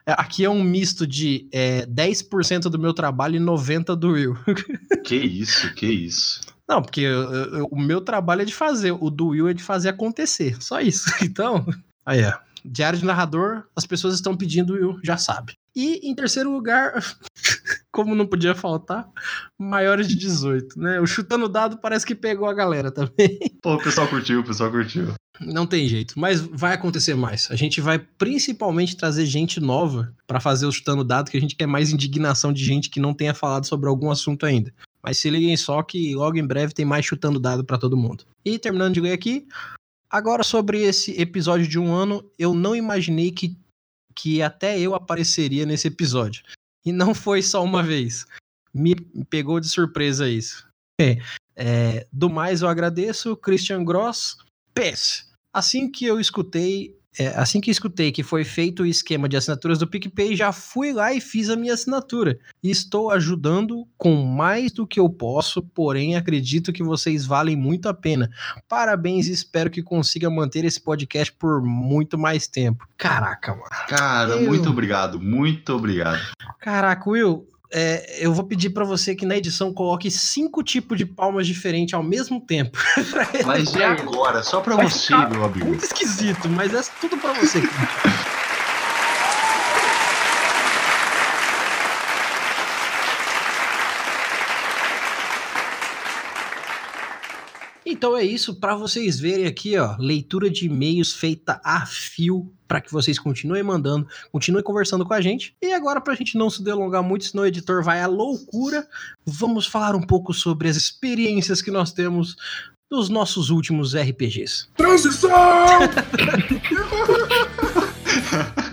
É, Aqui é um misto de é, 10% do meu trabalho e 90% do Will. Que isso, que isso. Não, porque eu- eu- o meu trabalho é de fazer, o do Will é de fazer acontecer. Só isso. Então, aí é. Diário de narrador, as pessoas estão pedindo, o Will já sabe. E em terceiro lugar, como não podia faltar, maiores de 18, né? O chutando dado parece que pegou a galera também. Pô, o pessoal curtiu, o pessoal curtiu. Não tem jeito, mas vai acontecer mais. A gente vai principalmente trazer gente nova pra fazer o chutando dado, que a gente quer mais indignação de gente que não tenha falado sobre algum assunto ainda. Mas se liguem só que logo em breve tem mais chutando dado pra todo mundo. E terminando de ler aqui, agora sobre esse episódio de um ano, eu não imaginei que, que até eu apareceria nesse episódio. E não foi só uma vez. Me pegou de surpresa isso. É, é, do mais, eu agradeço, Christian Gross. PS. Assim que eu escutei, é, assim que escutei que foi feito o esquema de assinaturas do PicPay, já fui lá e fiz a minha assinatura. Estou ajudando com mais do que eu posso, porém acredito que vocês valem muito a pena. Parabéns e espero que consiga manter esse podcast por muito mais tempo. Caraca, mano. Cara, Eu- muito obrigado, muito obrigado. Caraca, Will, é, eu vou pedir pra você que na edição coloque cinco tipos de palmas diferentes ao mesmo tempo. Mas é agora, só pra Vai você, meu amigo. Muito esquisito, mas é tudo pra você. Então é isso para vocês verem aqui, ó, leitura de e-mails feita a fio para que vocês continuem mandando, continuem conversando com a gente. E agora pra gente não se delongar muito, senão o editor vai à loucura, vamos falar um pouco sobre as experiências que nós temos dos nossos últimos RPGs. Transição!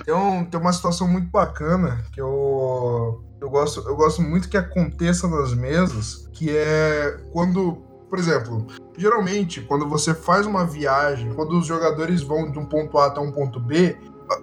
tem, um- tem uma situação muito bacana que eu, eu, gosto, eu gosto muito que aconteça nas mesas, que é quando, por exemplo, geralmente quando você faz uma viagem, quando os jogadores vão de um ponto A até um ponto B,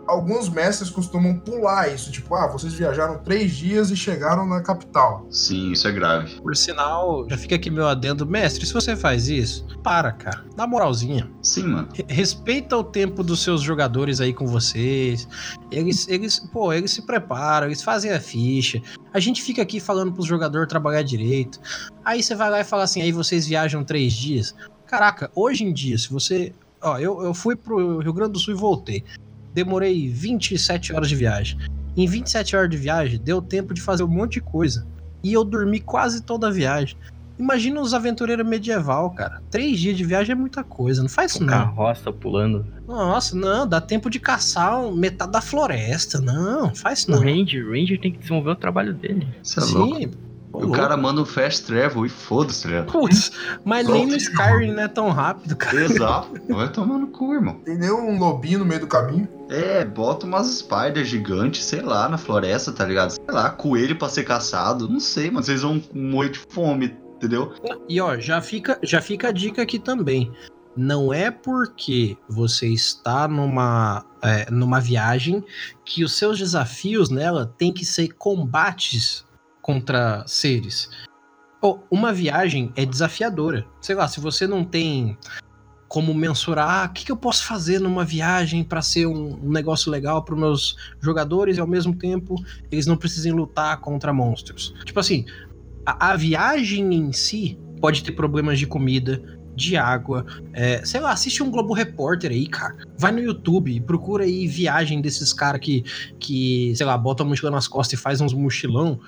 alguns mestres costumam pular isso, tipo, ah, vocês viajaram três dias e chegaram na capital. Sim, isso é grave. Por sinal, já fica aqui meu adendo, mestre, se você faz isso, para, cara, dá moralzinha. Sim, mano. Re- Respeita o tempo dos seus jogadores aí com vocês. Eles, eles, pô, eles se preparam, eles fazem a ficha. A gente fica aqui falando pros jogadores trabalhar direito. Aí você vai lá e fala assim, aí vocês viajam três dias. Caraca, hoje em dia, se você. Ó, eu, eu fui pro Rio Grande do Sul e voltei. Demorei 27 horas de viagem. Em 27 horas de viagem, deu tempo de fazer um monte de coisa. E eu dormi quase toda a viagem. Imagina os aventureiros medieval, cara. Três dias de viagem é muita coisa. Não faz isso, não. carroça pulando. Nossa, não, dá tempo de caçar metade da floresta. Não, faz isso O não. Ranger, o Ranger tem que desenvolver o trabalho dele. Você é. Sim. O louco. cara manda um fast travel e foda-se, ligado? Putz, mas nem no. Skyrim não é tão rápido, cara. Exato. Vai tomar no cu, irmão. Tem nenhum lobinho no meio do caminho. É, bota umas spiders gigantes, sei lá, na floresta, tá ligado? Sei lá, coelho pra ser caçado. Não sei, mas vocês vão morrer de fome, entendeu? E ó, já fica, já fica a dica aqui também. Não é porque você está numa, é, numa viagem que os seus desafios nela tem que ser combates contra seres. Pô, uma viagem é desafiadora. Sei lá, se você não tem como mensurar "Ah, o que, que eu posso fazer numa viagem para ser um, um negócio legal para meus jogadores e ao mesmo tempo eles não precisem lutar contra monstros. Tipo assim, a, a viagem em si pode ter problemas de comida, de água. É, sei lá, assiste um Globo Repórter aí, cara. Vai no YouTube, procura aí viagem desses caras que, que, sei lá, bota a mochila nas costas e faz uns mochilão.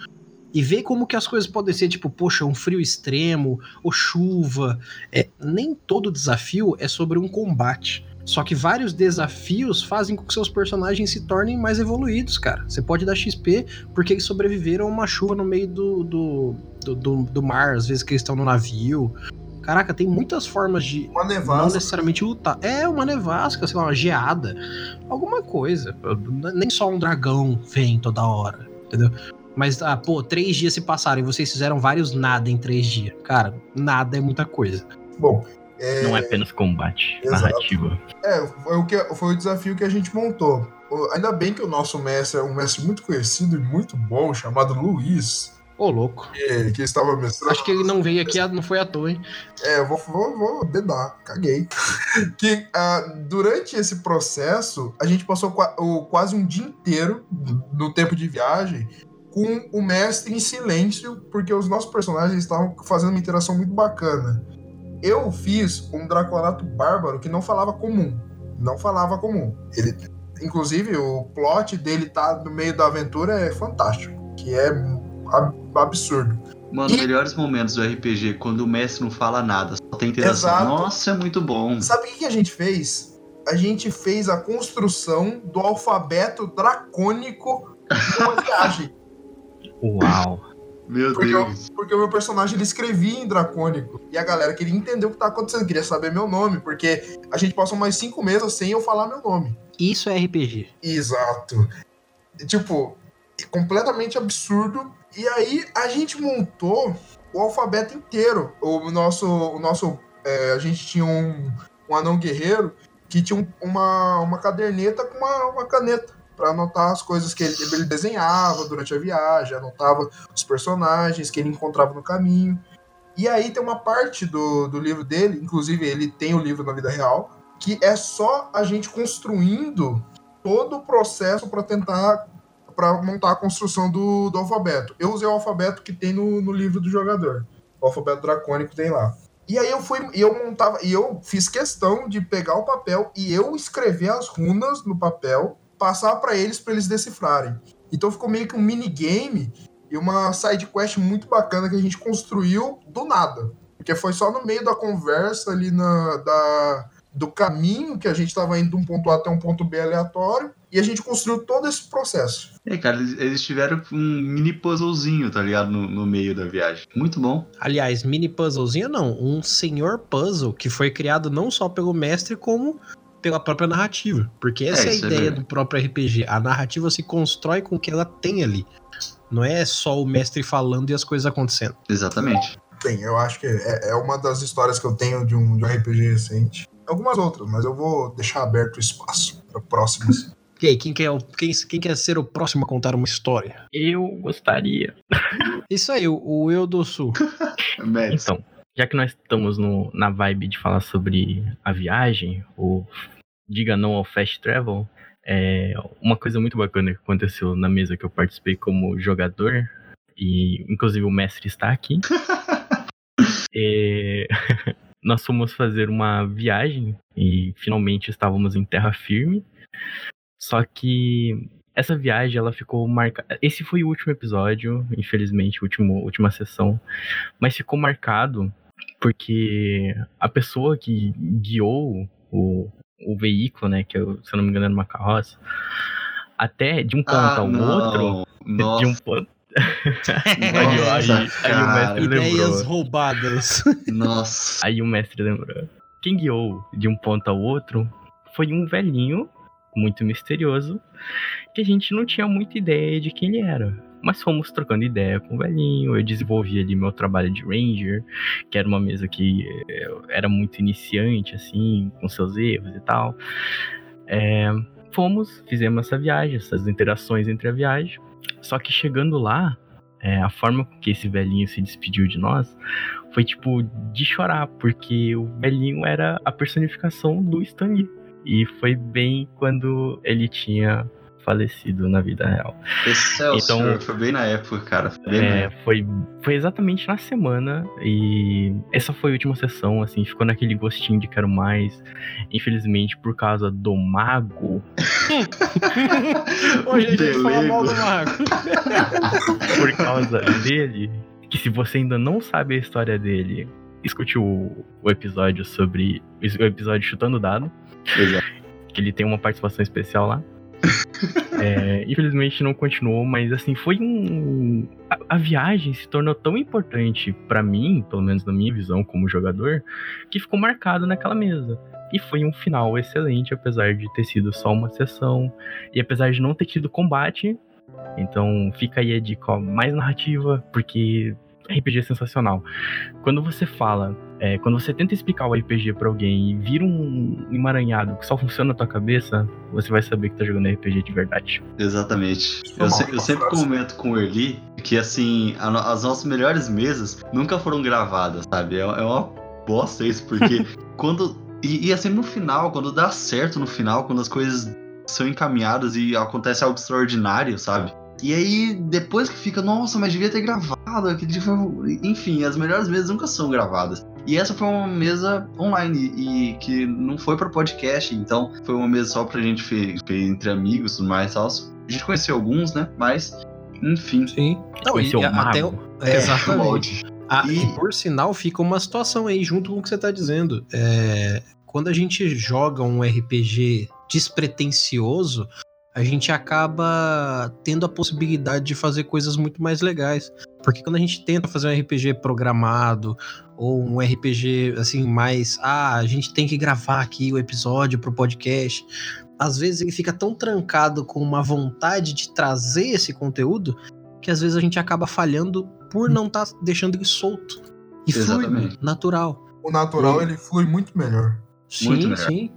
E vê como que as coisas podem ser, tipo, poxa, um frio extremo, ou chuva. É, nem todo desafio é sobre um combate. Só que vários desafios fazem com que seus personagens se tornem mais evoluídos, cara. Você pode dar XP porque eles sobreviveram a uma chuva no meio do, do, do, do, do mar, às vezes que eles estão no navio. Caraca, tem muitas formas de Uma não nevasca. necessariamente lutar. É uma nevasca, sei lá, uma geada. Alguma coisa. Nem só um dragão vem toda hora, entendeu? Mas, ah, pô, três dias se passaram e vocês fizeram vários nada em três dias. Cara, nada é muita coisa. Bom, é, Não é apenas combate, Exato. narrativa. é, foi, o que, foi o desafio que a gente montou. Ainda bem que o nosso mestre é um mestre muito conhecido e muito bom, chamado Luiz, Ô, louco. que, que estava mestrando. Acho que ele não veio aqui, não foi à toa, hein? É, eu vou, vou, vou dedar, caguei. que ah, durante esse processo, a gente passou qua- o- quase um dia inteiro no tempo de viagem com o mestre em silêncio, porque os nossos personagens estavam fazendo uma interação muito bacana. Eu fiz um Dracolato bárbaro que não falava comum. Não falava comum. Ele, inclusive, o plot dele tá no meio da aventura é fantástico. Que é ab- absurdo. Mano, E- melhores momentos do RPG, quando o mestre não fala nada, só tem interação. Exato. Nossa, é muito bom. Sabe o que a gente fez? A gente fez a construção do alfabeto dracônico numa viagem. Uau. Meu Porque eu- Deus. Porque o meu personagem ele escrevia em dracônico. E a galera queria entender o que tá acontecendo, queria saber meu nome, porque a gente passou mais cinco meses sem eu falar meu nome. Isso é RPG. Exato. Tipo, completamente absurdo. E aí a gente montou o alfabeto inteiro. O nosso. O nosso é, a gente tinha um, um anão guerreiro que tinha um- uma, uma caderneta com uma, uma caneta para anotar as coisas que ele, ele desenhava durante a viagem, anotava os personagens que ele encontrava no caminho. E aí tem uma parte do, do livro dele, inclusive ele tem o livro na vida real, que é só a gente construindo todo o processo para tentar para montar a construção do, do alfabeto. Eu usei o alfabeto que tem no, no livro do jogador. O alfabeto dracônico tem lá. E aí eu fui eu montava e eu fiz questão de pegar o papel e eu escrever as runas no papel, passar para eles para eles decifrarem. Então ficou meio que um minigame e uma side quest muito bacana que a gente construiu do nada. Porque foi só no meio da conversa ali na, da, do caminho que a gente estava indo de um ponto A até um ponto B aleatório e a gente construiu todo esse processo. É, cara, eles, eles tiveram um mini puzzlezinho, tá ligado? No, no meio da viagem. Muito bom. Aliás, mini puzzlezinho não, um senhor puzzle que foi criado não só pelo mestre, como pela própria narrativa. Porque essa é, É, a é ideia verdade. do próprio RPG. A narrativa se constrói com o que ela tem ali. Não é só o mestre falando e as coisas acontecendo. Exatamente. Bem, eu acho que é, é uma das histórias que eu tenho de um, de um RPG recente. Algumas outras, mas eu vou deixar aberto o espaço para próximas. E aí, quem quer, quem, quem quer ser o próximo a contar uma história? Eu gostaria. Isso aí, o, o Eu do Sul. Então, já que nós estamos no- na vibe de falar sobre a viagem, ou diga não ao fast travel, é uma coisa muito bacana que aconteceu na mesa que eu participei como jogador, e inclusive o mestre está aqui. É, nós fomos fazer uma viagem e finalmente estávamos em terra firme. Só que essa viagem ela ficou marcada. Esse foi o último episódio, infelizmente, último, última sessão, mas ficou marcado porque a pessoa que guiou o, o veículo, né, que eu, se eu não me engano era uma carroça, até de um ponto Ah, ao outro, não. Nossa. de um ponto. aí, o- aí- aí o mestre lembrou. Ideias roubadas. Nossa. Aí o mestre lembrou. Quem guiou de um ponto ao outro foi um velhinho muito misterioso que a gente não tinha muita ideia de quem ele era. Mas fomos trocando ideia com o velhinho, eu desenvolvi ali meu trabalho de ranger, que era uma mesa que eh, era muito iniciante, assim, com seus erros e tal. É, fomos, fizemos essa viagem, essas interações entre a viagem. Só que chegando lá, é, a forma que esse velhinho se despediu de nós foi tipo de chorar, porque o velhinho era a personificação do Stan Lee. E foi bem quando ele tinha falecido na vida real. Excelsior, Então- foi bem na época, cara. Foi É, foi, foi exatamente na semana e essa foi a última sessão, assim, ficou naquele gostinho de quero mais. Infelizmente, por causa do mago, Hoje a gente fala mal do mago. por causa dele, que se você ainda não sabe a história dele, escute o, o episódio sobre. O episódio Chutando o Dado, Exato. que ele tem uma participação especial lá. É, infelizmente não continuou, mas assim, foi um. A, a viagem se tornou tão importante pra mim, pelo menos na minha visão como jogador, que ficou marcado naquela mesa. E foi um final excelente, apesar de ter sido só uma sessão. E apesar de não ter tido combate. Então fica aí a dica ó, mais narrativa, porque RPG é sensacional. Quando você fala, é, quando você tenta explicar o RPG pra alguém e vira um emaranhado que só funciona na tua cabeça, você vai saber que tá jogando RPG de verdade. Exatamente. Isso Eu, é se- eu sempre comento com o Erli que, assim, a as nossas melhores mesas nunca foram gravadas, sabe? É, é uma bosta isso, porque quando. E, e assim, no final, quando dá certo no final, quando as coisas são encaminhadas e acontece algo extraordinário, sabe? E aí, depois que fica, nossa, mas devia ter gravado. aquele dia foi- Enfim, as melhores mesas nunca são gravadas. E essa foi uma mesa online e que não foi para podcast, então foi uma mesa só pra gente fe- entre amigos e tudo mais e tal. A gente conheceu alguns, né? Mas, enfim. Sim. Não, e Conheceu o até mago. É, exatamente. molde. Ah, E- e por sinal, fica uma situação aí, junto com o que você tá dizendo. É, quando a gente joga um RPG despretensioso, a gente acaba tendo a possibilidade de fazer coisas muito mais legais. Porque quando a gente tenta fazer um RPG programado, ou um RPG assim, mais. Ah, a gente tem que gravar aqui o episódio pro podcast. Às vezes ele fica tão trancado com uma vontade de trazer esse conteúdo que às vezes a gente acaba falhando por não estar deixando ele solto. E Exatamente. natural. O natural, ele flui muito melhor. Muito Sim, melhor. sim.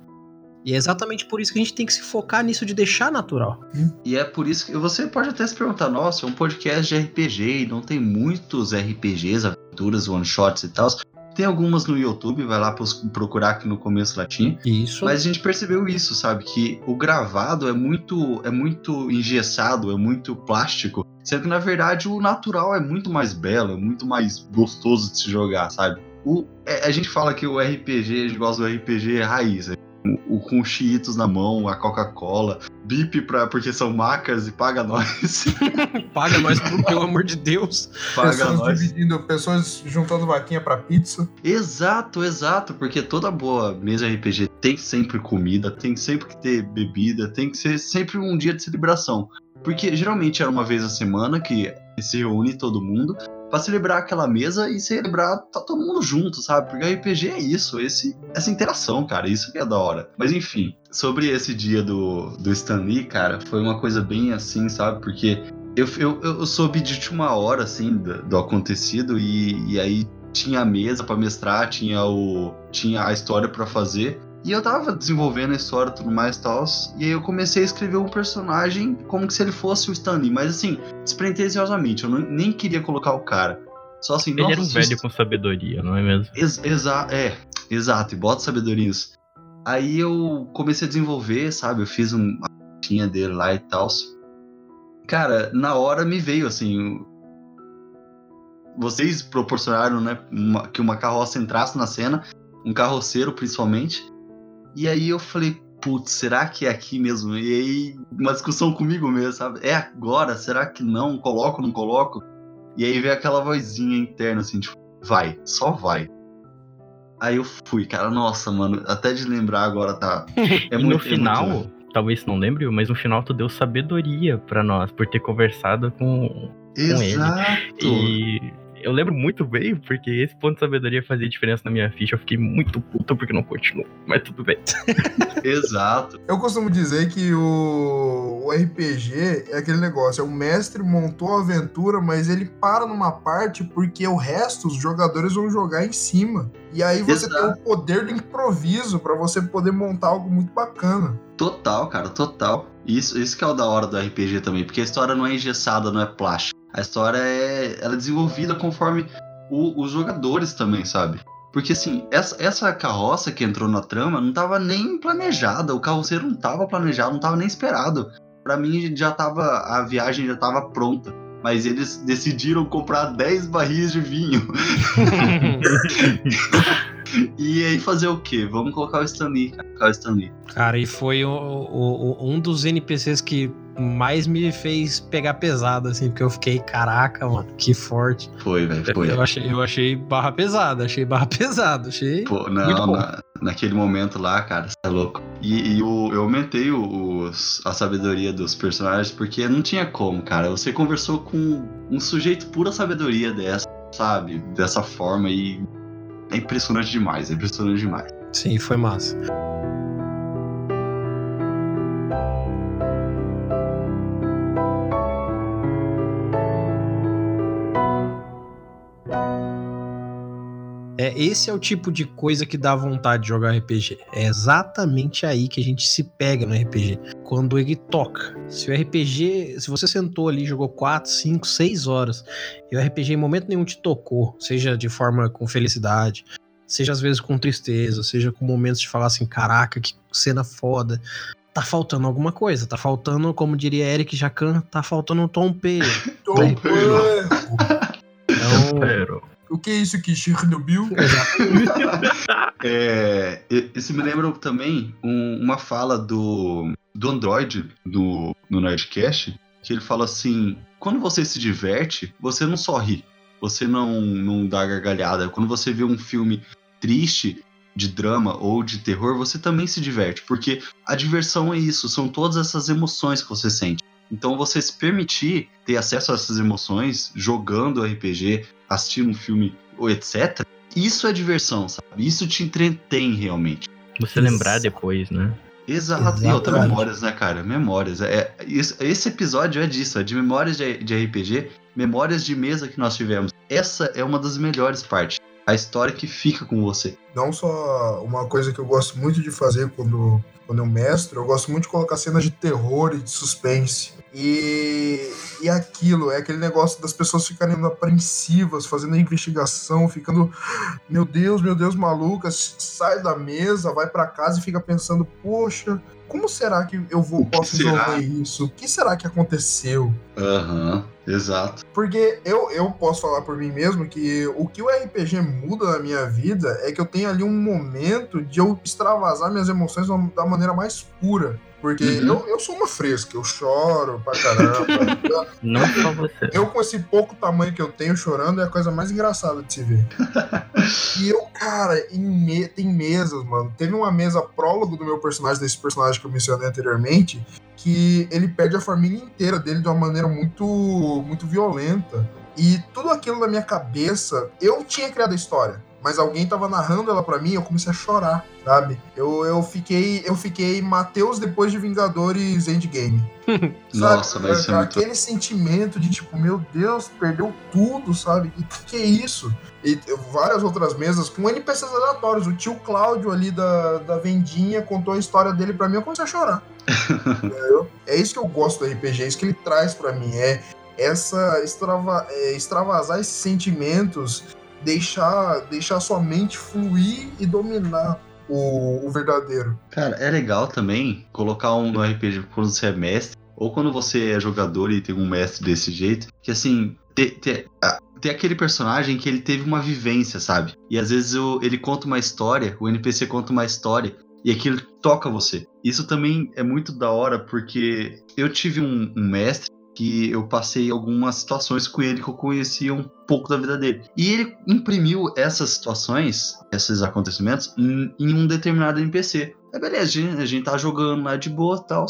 E é exatamente por isso que a gente tem que se focar nisso de deixar natural. E é por isso que você pode até se perguntar: nossa, é um podcast de RPG e não tem muitos RPGs, aventuras, one-shots e tal. Tem algumas no YouTube, vai lá procurar que no começo tinha. Isso. Mas a gente percebeu isso, sabe? Que o gravado é muito, é muito engessado, é muito plástico. Sendo que, na verdade, o natural é muito mais belo, é muito mais gostoso de se jogar, sabe? O, é, a gente fala que o RPG, a gente gosta do RPG raiz. O, com os Cheetos na mão, a Coca-Cola, bip pra, porque são macas e paga nós. Paga nós, pelo amor de Deus. paga pessoas nós. dividindo, pessoas juntando vaquinha pra pizza. Exato, exato, porque toda boa mesa RPG tem sempre comida, tem sempre que ter bebida, tem que ser sempre um dia de celebração. Porque geralmente era uma vez a semana que se reúne todo mundo pra celebrar aquela mesa e celebrar tá todo mundo junto, sabe? Porque RPG é isso, esse, essa interação, cara, isso que é da hora. Mas enfim, sobre esse dia do, do Stan Lee, cara, foi uma coisa bem assim, sabe? Porque eu, eu, eu soube de última hora, assim, do, do acontecido e, e aí tinha a mesa pra mestrar, tinha o tinha a história pra fazer. E eu tava desenvolvendo a história e tudo mais e tal. E aí eu comecei a escrever um personagem como que se ele fosse o Stanley. Mas assim, despretensiosamente. Eu não- nem queria colocar o cara. Só assim, Ele era um velho com sabedoria, não é mesmo? Ex exa é, exato, e bota sabedoria nisso. Aí eu comecei a desenvolver, sabe? Eu fiz um, a tinha dele lá e tal. Cara, na hora me veio assim. Vocês proporcionaram, né, uma- que uma carroça entrasse na cena, um carroceiro principalmente. E aí eu falei, putz, será que é aqui mesmo? E aí, uma discussão comigo mesmo, sabe? É agora? Será que não? Coloco, não coloco? E aí veio aquela vozinha interna, assim, tipo, vai, só vai. Aí eu fui, cara, nossa, mano, até de lembrar agora tá. É e muito, no final, é muito- talvez não lembre, mas no final tu deu sabedoria pra nós, por ter conversado com, ele. Exato! E eu lembro muito bem, porque esse ponto de sabedoria fazia diferença na minha ficha. Eu fiquei muito puto porque não continuou. Mas tudo bem. Exato. Eu costumo dizer que o, o RPG é aquele negócio, é o mestre montou a aventura, mas ele para numa parte porque o resto, os jogadores vão jogar em cima. E aí você Exato. tem o poder do improviso pra você poder montar algo muito bacana. Total, cara, total. Isso, isso que é o da hora do RPG também, porque a história não é engessada, não é plástica. A história é, ela é desenvolvida conforme o- os jogadores também, sabe? Porque assim, essa, essa carroça que entrou na trama não tava nem planejada, o carroceiro não tava planejado, não tava nem esperado. Pra mim já tava. A viagem já tava pronta. Mas eles decidiram comprar 10 barris de vinho. e aí fazer o quê? Vamos colocar o Stanley, cara. Colocar o Stanley. Cara, e foi o- o- o- um dos NPCs que mais me fez pegar pesado, assim, porque eu fiquei, caraca, mano, que forte. Foi, velho. Foi. Eu achei, eu achei barra pesada, achei barra pesada, achei. Pô, Muito não, na- naquele momento lá, cara, você é louco. E, e o- eu aumentei os- a sabedoria dos personagens porque não tinha como, cara. Você conversou com um sujeito pura sabedoria dessa, sabe? Dessa forma e é impressionante demais, é impressionante demais. Sim, foi massa. É, esse é o tipo de coisa que dá vontade de jogar RPG. É exatamente aí que a gente se pega no RPG. Quando ele toca. Se o RPG. Se você sentou ali, jogou 4, 5, 6 horas, e o RPG em momento nenhum te tocou, seja de forma com felicidade, seja às vezes com tristeza, seja com momentos de falar assim, caraca, que cena foda. Tá faltando alguma coisa, tá faltando, como diria Eric Jacan, tá faltando um tom P. Tom Pan. Então, O que é isso aqui, Chernobyl? É, isso me lembra também um- uma fala do, do Android do, no Nerdcast, que ele fala assim: quando você se diverte, você não só ri, você não, não dá gargalhada. Quando você vê um filme triste, de drama ou de terror, você também se diverte, porque a diversão é isso, são todas essas emoções que você sente. Então você se permitir ter acesso a essas emoções jogando RPG, assistindo um filme ou etc. Isso é diversão, sabe? Isso te entretém realmente. você lembrar depois, né? Exato. E outra Exatamente. memórias, né, cara? Memórias. É, isso- esse episódio é disso, é de memórias de, de RPG, memórias de mesa que nós tivemos. Essa é uma das melhores partes. A história que fica com você. Não só uma coisa que eu gosto muito de fazer quando, quando eu mestro, eu gosto muito de colocar cenas de terror e de suspense. E, e aquilo, é aquele negócio das pessoas ficarem apreensivas, fazendo a investigação, ficando, meu Deus, meu Deus, malucas, sai da mesa, vai pra casa e fica pensando, poxa, como será que eu vou, posso resolver isso? O que será que aconteceu? Aham, exato. Porque eu, eu posso falar por mim mesmo que o que o RPG muda na minha vida é que eu tenho ali um momento de eu extravasar minhas emoções da maneira mais pura. Porque Uhum. eu, eu sou uma fresca, eu choro pra caramba. Não só você. eu, com esse pouco tamanho que eu tenho chorando, é a coisa mais engraçada de se ver. E eu, cara, em me- tem mesas, mano. Teve uma mesa prólogo do meu personagem, desse personagem que eu mencionei anteriormente, que ele perde a família inteira dele de uma maneira muito, muito violenta. E tudo aquilo na minha cabeça, eu tinha criado a história, mas alguém tava narrando ela pra mim e eu comecei a chorar, sabe? Eu, eu fiquei, eu fiquei Mateus depois de Vingadores Endgame. Nossa, vai ser muito. Aquele sentimento de tipo, meu Deus, perdeu tudo, sabe? E que, que é isso? E várias outras mesas com NPCs aleatórios. O tio Cláudio ali da, da vendinha contou a história dele pra mim, eu comecei a chorar. É isso que eu gosto do RPG, é isso que ele traz pra mim. É essa extrava, é, extravasar esses sentimentos, deixar, deixar sua mente fluir e dominar o, o verdadeiro. Cara, é legal também colocar um no RPG quando você é mestre, ou quando você é jogador e tem um mestre desse jeito, que assim, ter, ter, aquele personagem que ele teve uma vivência, sabe? E às vezes o- ele conta uma história, o NPC conta uma história, e aquilo toca você. Isso também é muito da hora, porque eu tive um, um mestre que eu passei algumas situações com ele que eu conhecia um pouco da vida dele. E ele imprimiu essas situações, esses acontecimentos, em, um determinado NPC. É beleza, a gente, a gente tá jogando lá de boa e tal.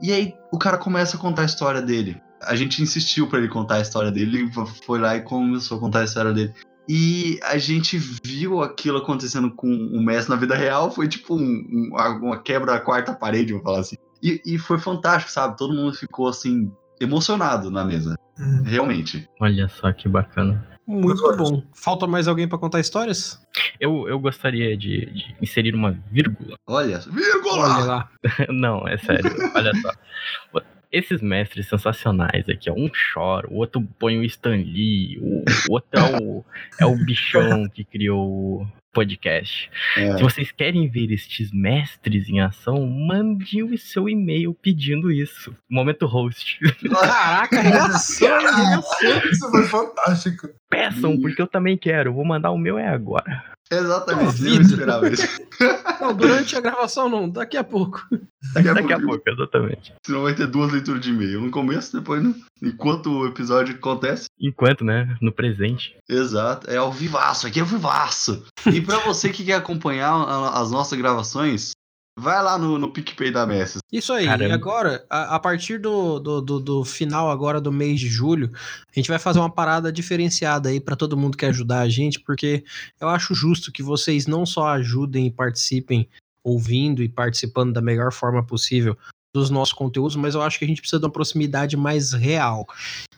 E aí o cara começa a contar a história dele. A gente insistiu pra ele contar a história dele, ele foi lá e começou a contar a história dele. E a gente viu aquilo acontecendo com o Messi na vida real, foi tipo um- um- uma quebra da quarta parede, vou falar assim. E, e foi fantástico, sabe? Todo mundo ficou assim, emocionado na mesa. Realmente. Olha só que bacana. Muito bom. Falta mais alguém pra contar histórias? Eu, eu gostaria de, de inserir uma vírgula. Olha, Olha vírgula! lá. Não, é sério. Olha só. Esses mestres sensacionais aqui, ó. Um chora, o outro põe o Stan Lee, o, o outro é o, é o bichão que criou o podcast. É. Se vocês querem ver estes mestres em ação, mande o seu e-mail pedindo isso. Momento host. Caraca, reação, reação. Isso foi fantástico. Peçam, porque eu também quero. Vou mandar o meu é agora. Exatamente, eu Duvido. esperava isso. Não, durante a gravação não, daqui a pouco. Daqui a, Daqui a pouco. pouco, exatamente. Senão vai ter duas leituras de e-mail. No começo, depois no... enquanto o episódio acontece. Enquanto, né? No presente. Exato, é ao vivaço, aqui é ao vivaço. E pra você que quer acompanhar as nossas gravações, vai lá no, no PicPay da Messi. Isso aí. Caramba. E agora, a, a partir do, do, do, do final agora do mês de julho, a gente vai fazer uma parada diferenciada aí pra todo mundo que ajudar a gente, porque eu acho justo que vocês não só ajudem e participem ouvindo e participando da melhor forma possível dos nossos conteúdos, mas eu acho que a gente precisa de uma proximidade mais real.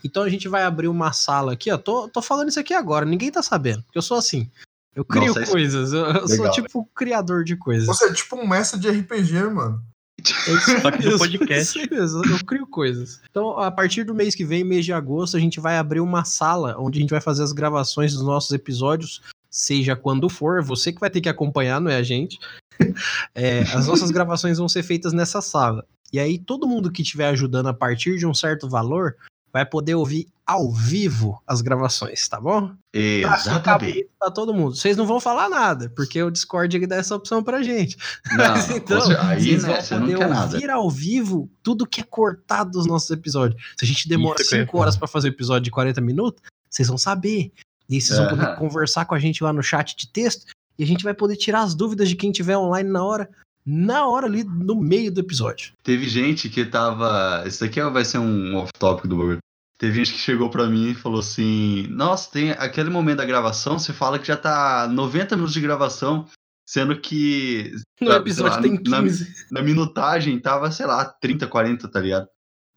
Então a gente vai abrir uma sala aqui, ó. Tô, tô falando isso aqui agora, ninguém tá sabendo, porque eu sou assim. Eu crio Nossa, isso- coisas, eu, eu sou tipo criador de coisas. Você é tipo um mestre de RPG, mano. É isso Só que podcast. mesmo, eu crio coisas. Então, a partir do mês que vem, mês de agosto, a gente vai abrir uma sala onde a gente vai fazer as gravações dos nossos episódios, seja quando for, você que vai ter que acompanhar, não é a gente. É, as nossas gravações vão ser feitas nessa sala. E aí, todo mundo que estiver ajudando a partir de um certo valor vai poder ouvir ao vivo as gravações, tá bom? Exatamente. Pra todo mundo. Vocês não vão falar nada, porque o Discord ele dá essa opção pra gente. Não, Mas então, você- aí vocês né, vão você não poder quer nada. ouvir ao vivo tudo que é cortado dos nossos episódios. Se a gente demora Isso que eu ia 5 horas pra fazer um episódio de 40 minutos, vocês vão saber. E vocês vão poder conversar com a gente lá no chat de texto e a gente vai poder tirar as dúvidas de quem tiver online na hora, na hora ali no meio do episódio. Teve gente que tava. Isso daqui vai ser um off-topic do bagulho. Teve gente que chegou pra mim e falou assim: Nossa, tem aquele momento da gravação, você fala que já tá 90 minutos de gravação, sendo que No episódio lá, tem na- 15. na minutagem tava, sei lá, 30, 40, tá ligado?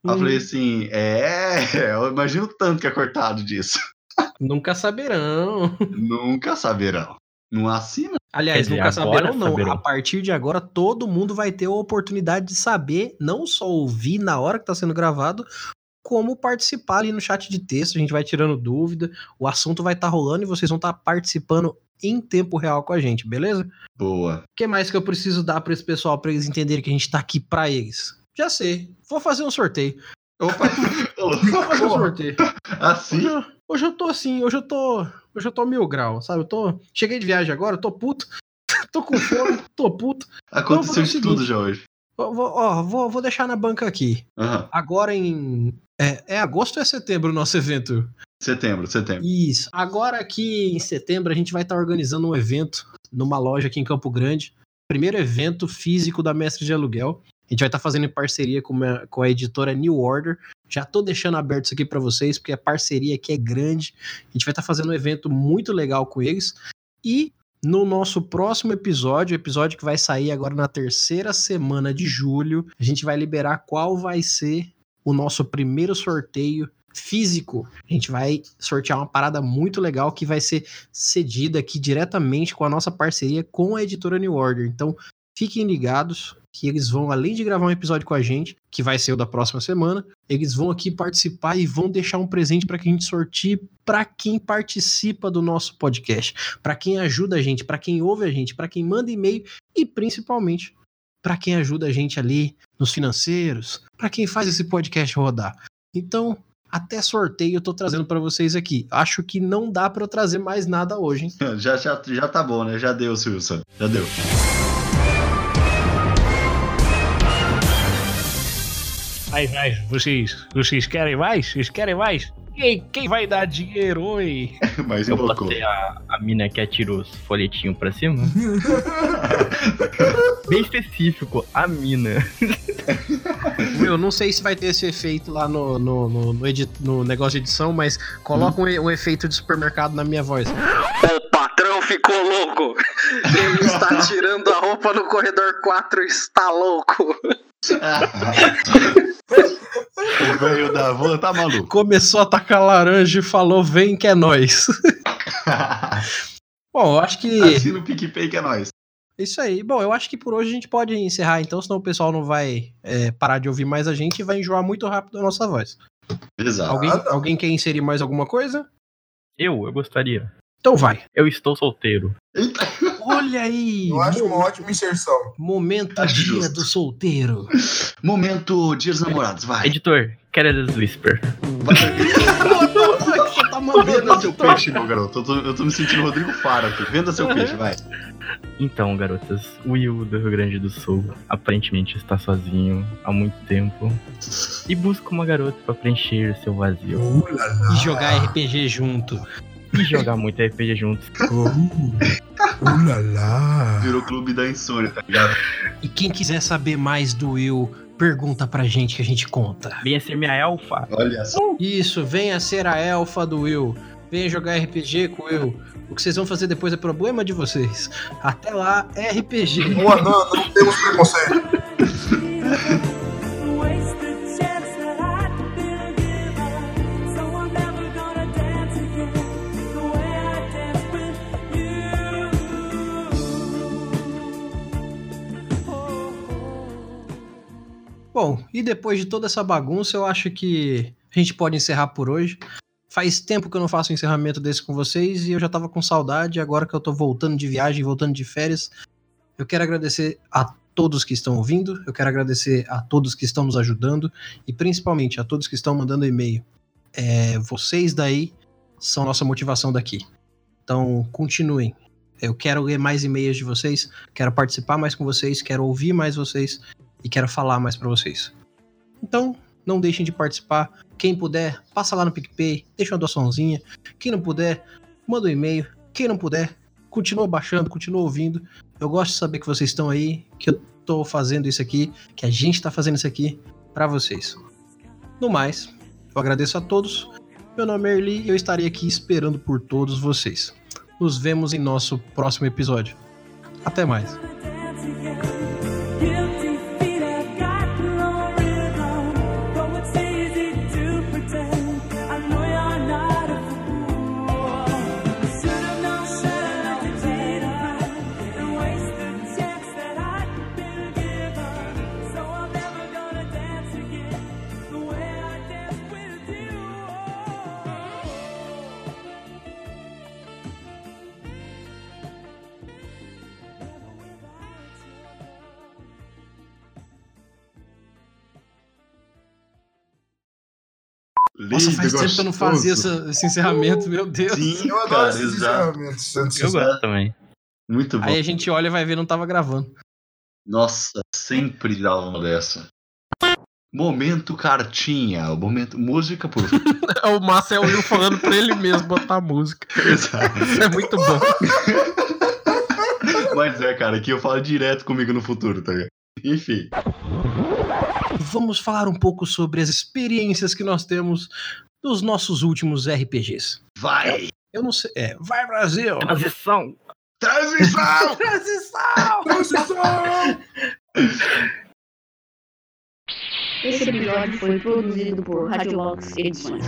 Aí eu Hum, falei assim: É, eu imagino tanto que é cortado disso. Nunca saberão. Nunca saberão. Não assina? Aliás, dizer, nunca agora saberão, não. saberão. A partir de agora, todo mundo vai ter a oportunidade de saber, não só ouvir na hora que tá sendo gravado, como participar ali no chat de texto. A gente vai tirando dúvida, o assunto vai estar rolando e vocês vão estar participando em tempo real com a gente, beleza? Boa. O que mais que eu preciso dar pra esse pessoal pra eles entenderem que a gente tá aqui pra eles? Já sei. Vou fazer um sorteio. Opa! Vou fazer um sorteio. Assim? Hoje eu tô assim, hoje eu tô. Hoje eu tô mil grau, sabe? Eu tô. Cheguei de viagem agora, tô puto. tô com fome, tô puto. Aconteceu Vamos fazer de tudo já hoje. Ó, Vou, ó, vou, vou deixar na banca aqui. Aham. Agora em. É, é agosto ou é setembro o nosso evento? Setembro, setembro. Isso. Agora aqui em setembro a gente vai estar organizando um evento numa loja aqui em Campo Grande. Primeiro evento físico da Mestre de Aluguel. A gente vai estar fazendo em parceria com a, com a editora New Order. Já tô deixando aberto isso aqui para vocês, porque a parceria aqui é grande. A gente vai estar fazendo um evento muito legal com eles. E no nosso próximo episódio, episódio que vai sair agora na terceira semana de julho, a gente vai liberar qual vai ser o nosso primeiro sorteio físico. A gente vai sortear uma parada muito legal que vai ser cedida aqui diretamente com a nossa parceria com a editora New Order. Então, fiquem ligados que eles vão, além de gravar um episódio com a gente, que vai ser o da próxima semana, eles vão aqui participar e vão deixar um presente para que a gente sorteie para quem participa do nosso podcast, para quem ajuda a gente, para quem ouve a gente, para quem manda e-mail e principalmente para quem ajuda a gente ali nos financeiros, para quem faz esse podcast rodar. Então, até sorteio eu tô trazendo para vocês aqui. Acho que não dá para eu trazer mais nada hoje, hein? Já, já, já tá bom, né? Já deu, Wilson. Já deu. Vai, vai, vocês, vocês querem mais? Vocês querem mais? Quem, quem vai dar dinheiro, oi? Mas Eu invocou. botei a, a mina que atirou os folhetinhos pra cima. Bem específico, a mina. Eu não sei se vai ter esse efeito lá no, no, no, no edi- no negócio de edição, mas coloca um, e- um efeito de supermercado na minha voz. Ficou louco! Ele está tirando a roupa no corredor 4, está louco! o velho da van tá maluco. Começou a tacar laranja e falou: vem que é nós. Bom, eu acho que. Assina o PicPay que é nóis. Isso aí. Bom, eu acho que por hoje a gente pode encerrar então, senão o pessoal não vai é, parar de ouvir mais a gente e vai enjoar muito rápido a nossa voz. Exato. Alguém, alguém quer inserir mais alguma coisa? Eu, eu gostaria. Então vai. Eu estou solteiro. Eita. Olha aí! Eu acho uma ótima inserção. Momento Acho dia justo. do solteiro. Momento Dia dos Namorados, vai. Editor, Careless Whisper. Você tá Venda seu peixe, meu garoto. Eu tô, eu tô me sentindo Rodrigo Faro aqui. Venda seu peixe, vai. Então, garotas, o Will do Rio Grande do Sul aparentemente está sozinho há muito tempo e busca uma garota para preencher seu vazio Uh. E jogar RPG junto. e jogar muito RPG juntos. Uh, uh, lá, lá. Virou clube da insônia, tá ligado? E quem quiser saber mais do Will, pergunta pra gente que a gente conta. Venha ser minha elfa. Olha só. Isso, venha ser a elfa do Will. Venha jogar RPG com o Will. O que vocês vão fazer depois é problema de vocês. Até lá, RPG. Boa, não, não temos preconceito. Bom, e depois de toda essa bagunça, eu acho que a gente pode encerrar por hoje. Faz tempo que eu não faço um encerramento desse com vocês e eu já tava com saudade. Agora que eu tô voltando de viagem, voltando de férias, eu quero agradecer a todos que estão ouvindo, eu quero agradecer a todos que estão nos ajudando e principalmente a todos que estão mandando e-mail. É, vocês daí são nossa motivação daqui. Então, continuem. Eu quero ler mais e-mails de vocês, quero participar mais com vocês, quero ouvir mais vocês e quero falar mais pra vocês. Então, não deixem de participar. Quem puder, passa lá no PicPay, deixa uma doaçãozinha. Quem não puder, manda um e-mail. Quem não puder, continua baixando, continua ouvindo. Eu gosto de saber que vocês estão aí, que eu tô fazendo isso aqui, que a gente tá fazendo isso aqui pra vocês. No mais, eu agradeço a todos. Meu nome é Erli e eu estarei aqui esperando por todos vocês. Nos vemos em nosso próximo episódio. Até mais. Que eu não fazia essa- esse encerramento, meu Deus. Sim, Eu adoro cara, esses encerramentos. Eu gosto também. Muito bom. Aí a gente olha e vai ver, não tava gravando. Nossa, sempre dava uma dessa. Momento cartinha. O momento. Música, por favor. o Massa é o Will falando pra ele mesmo botar música. Exato. Isso é muito bom. Mas é, cara, que eu falo direto comigo no futuro, tá ligado? Enfim. Vamos falar um pouco sobre as experiências que nós temos nos nossos últimos RPGs. Vai! Eu não sei. É, vai Brasil! Transição! Transição! Transição! Transição! Esse episódio foi produzido por Radiolox Edições.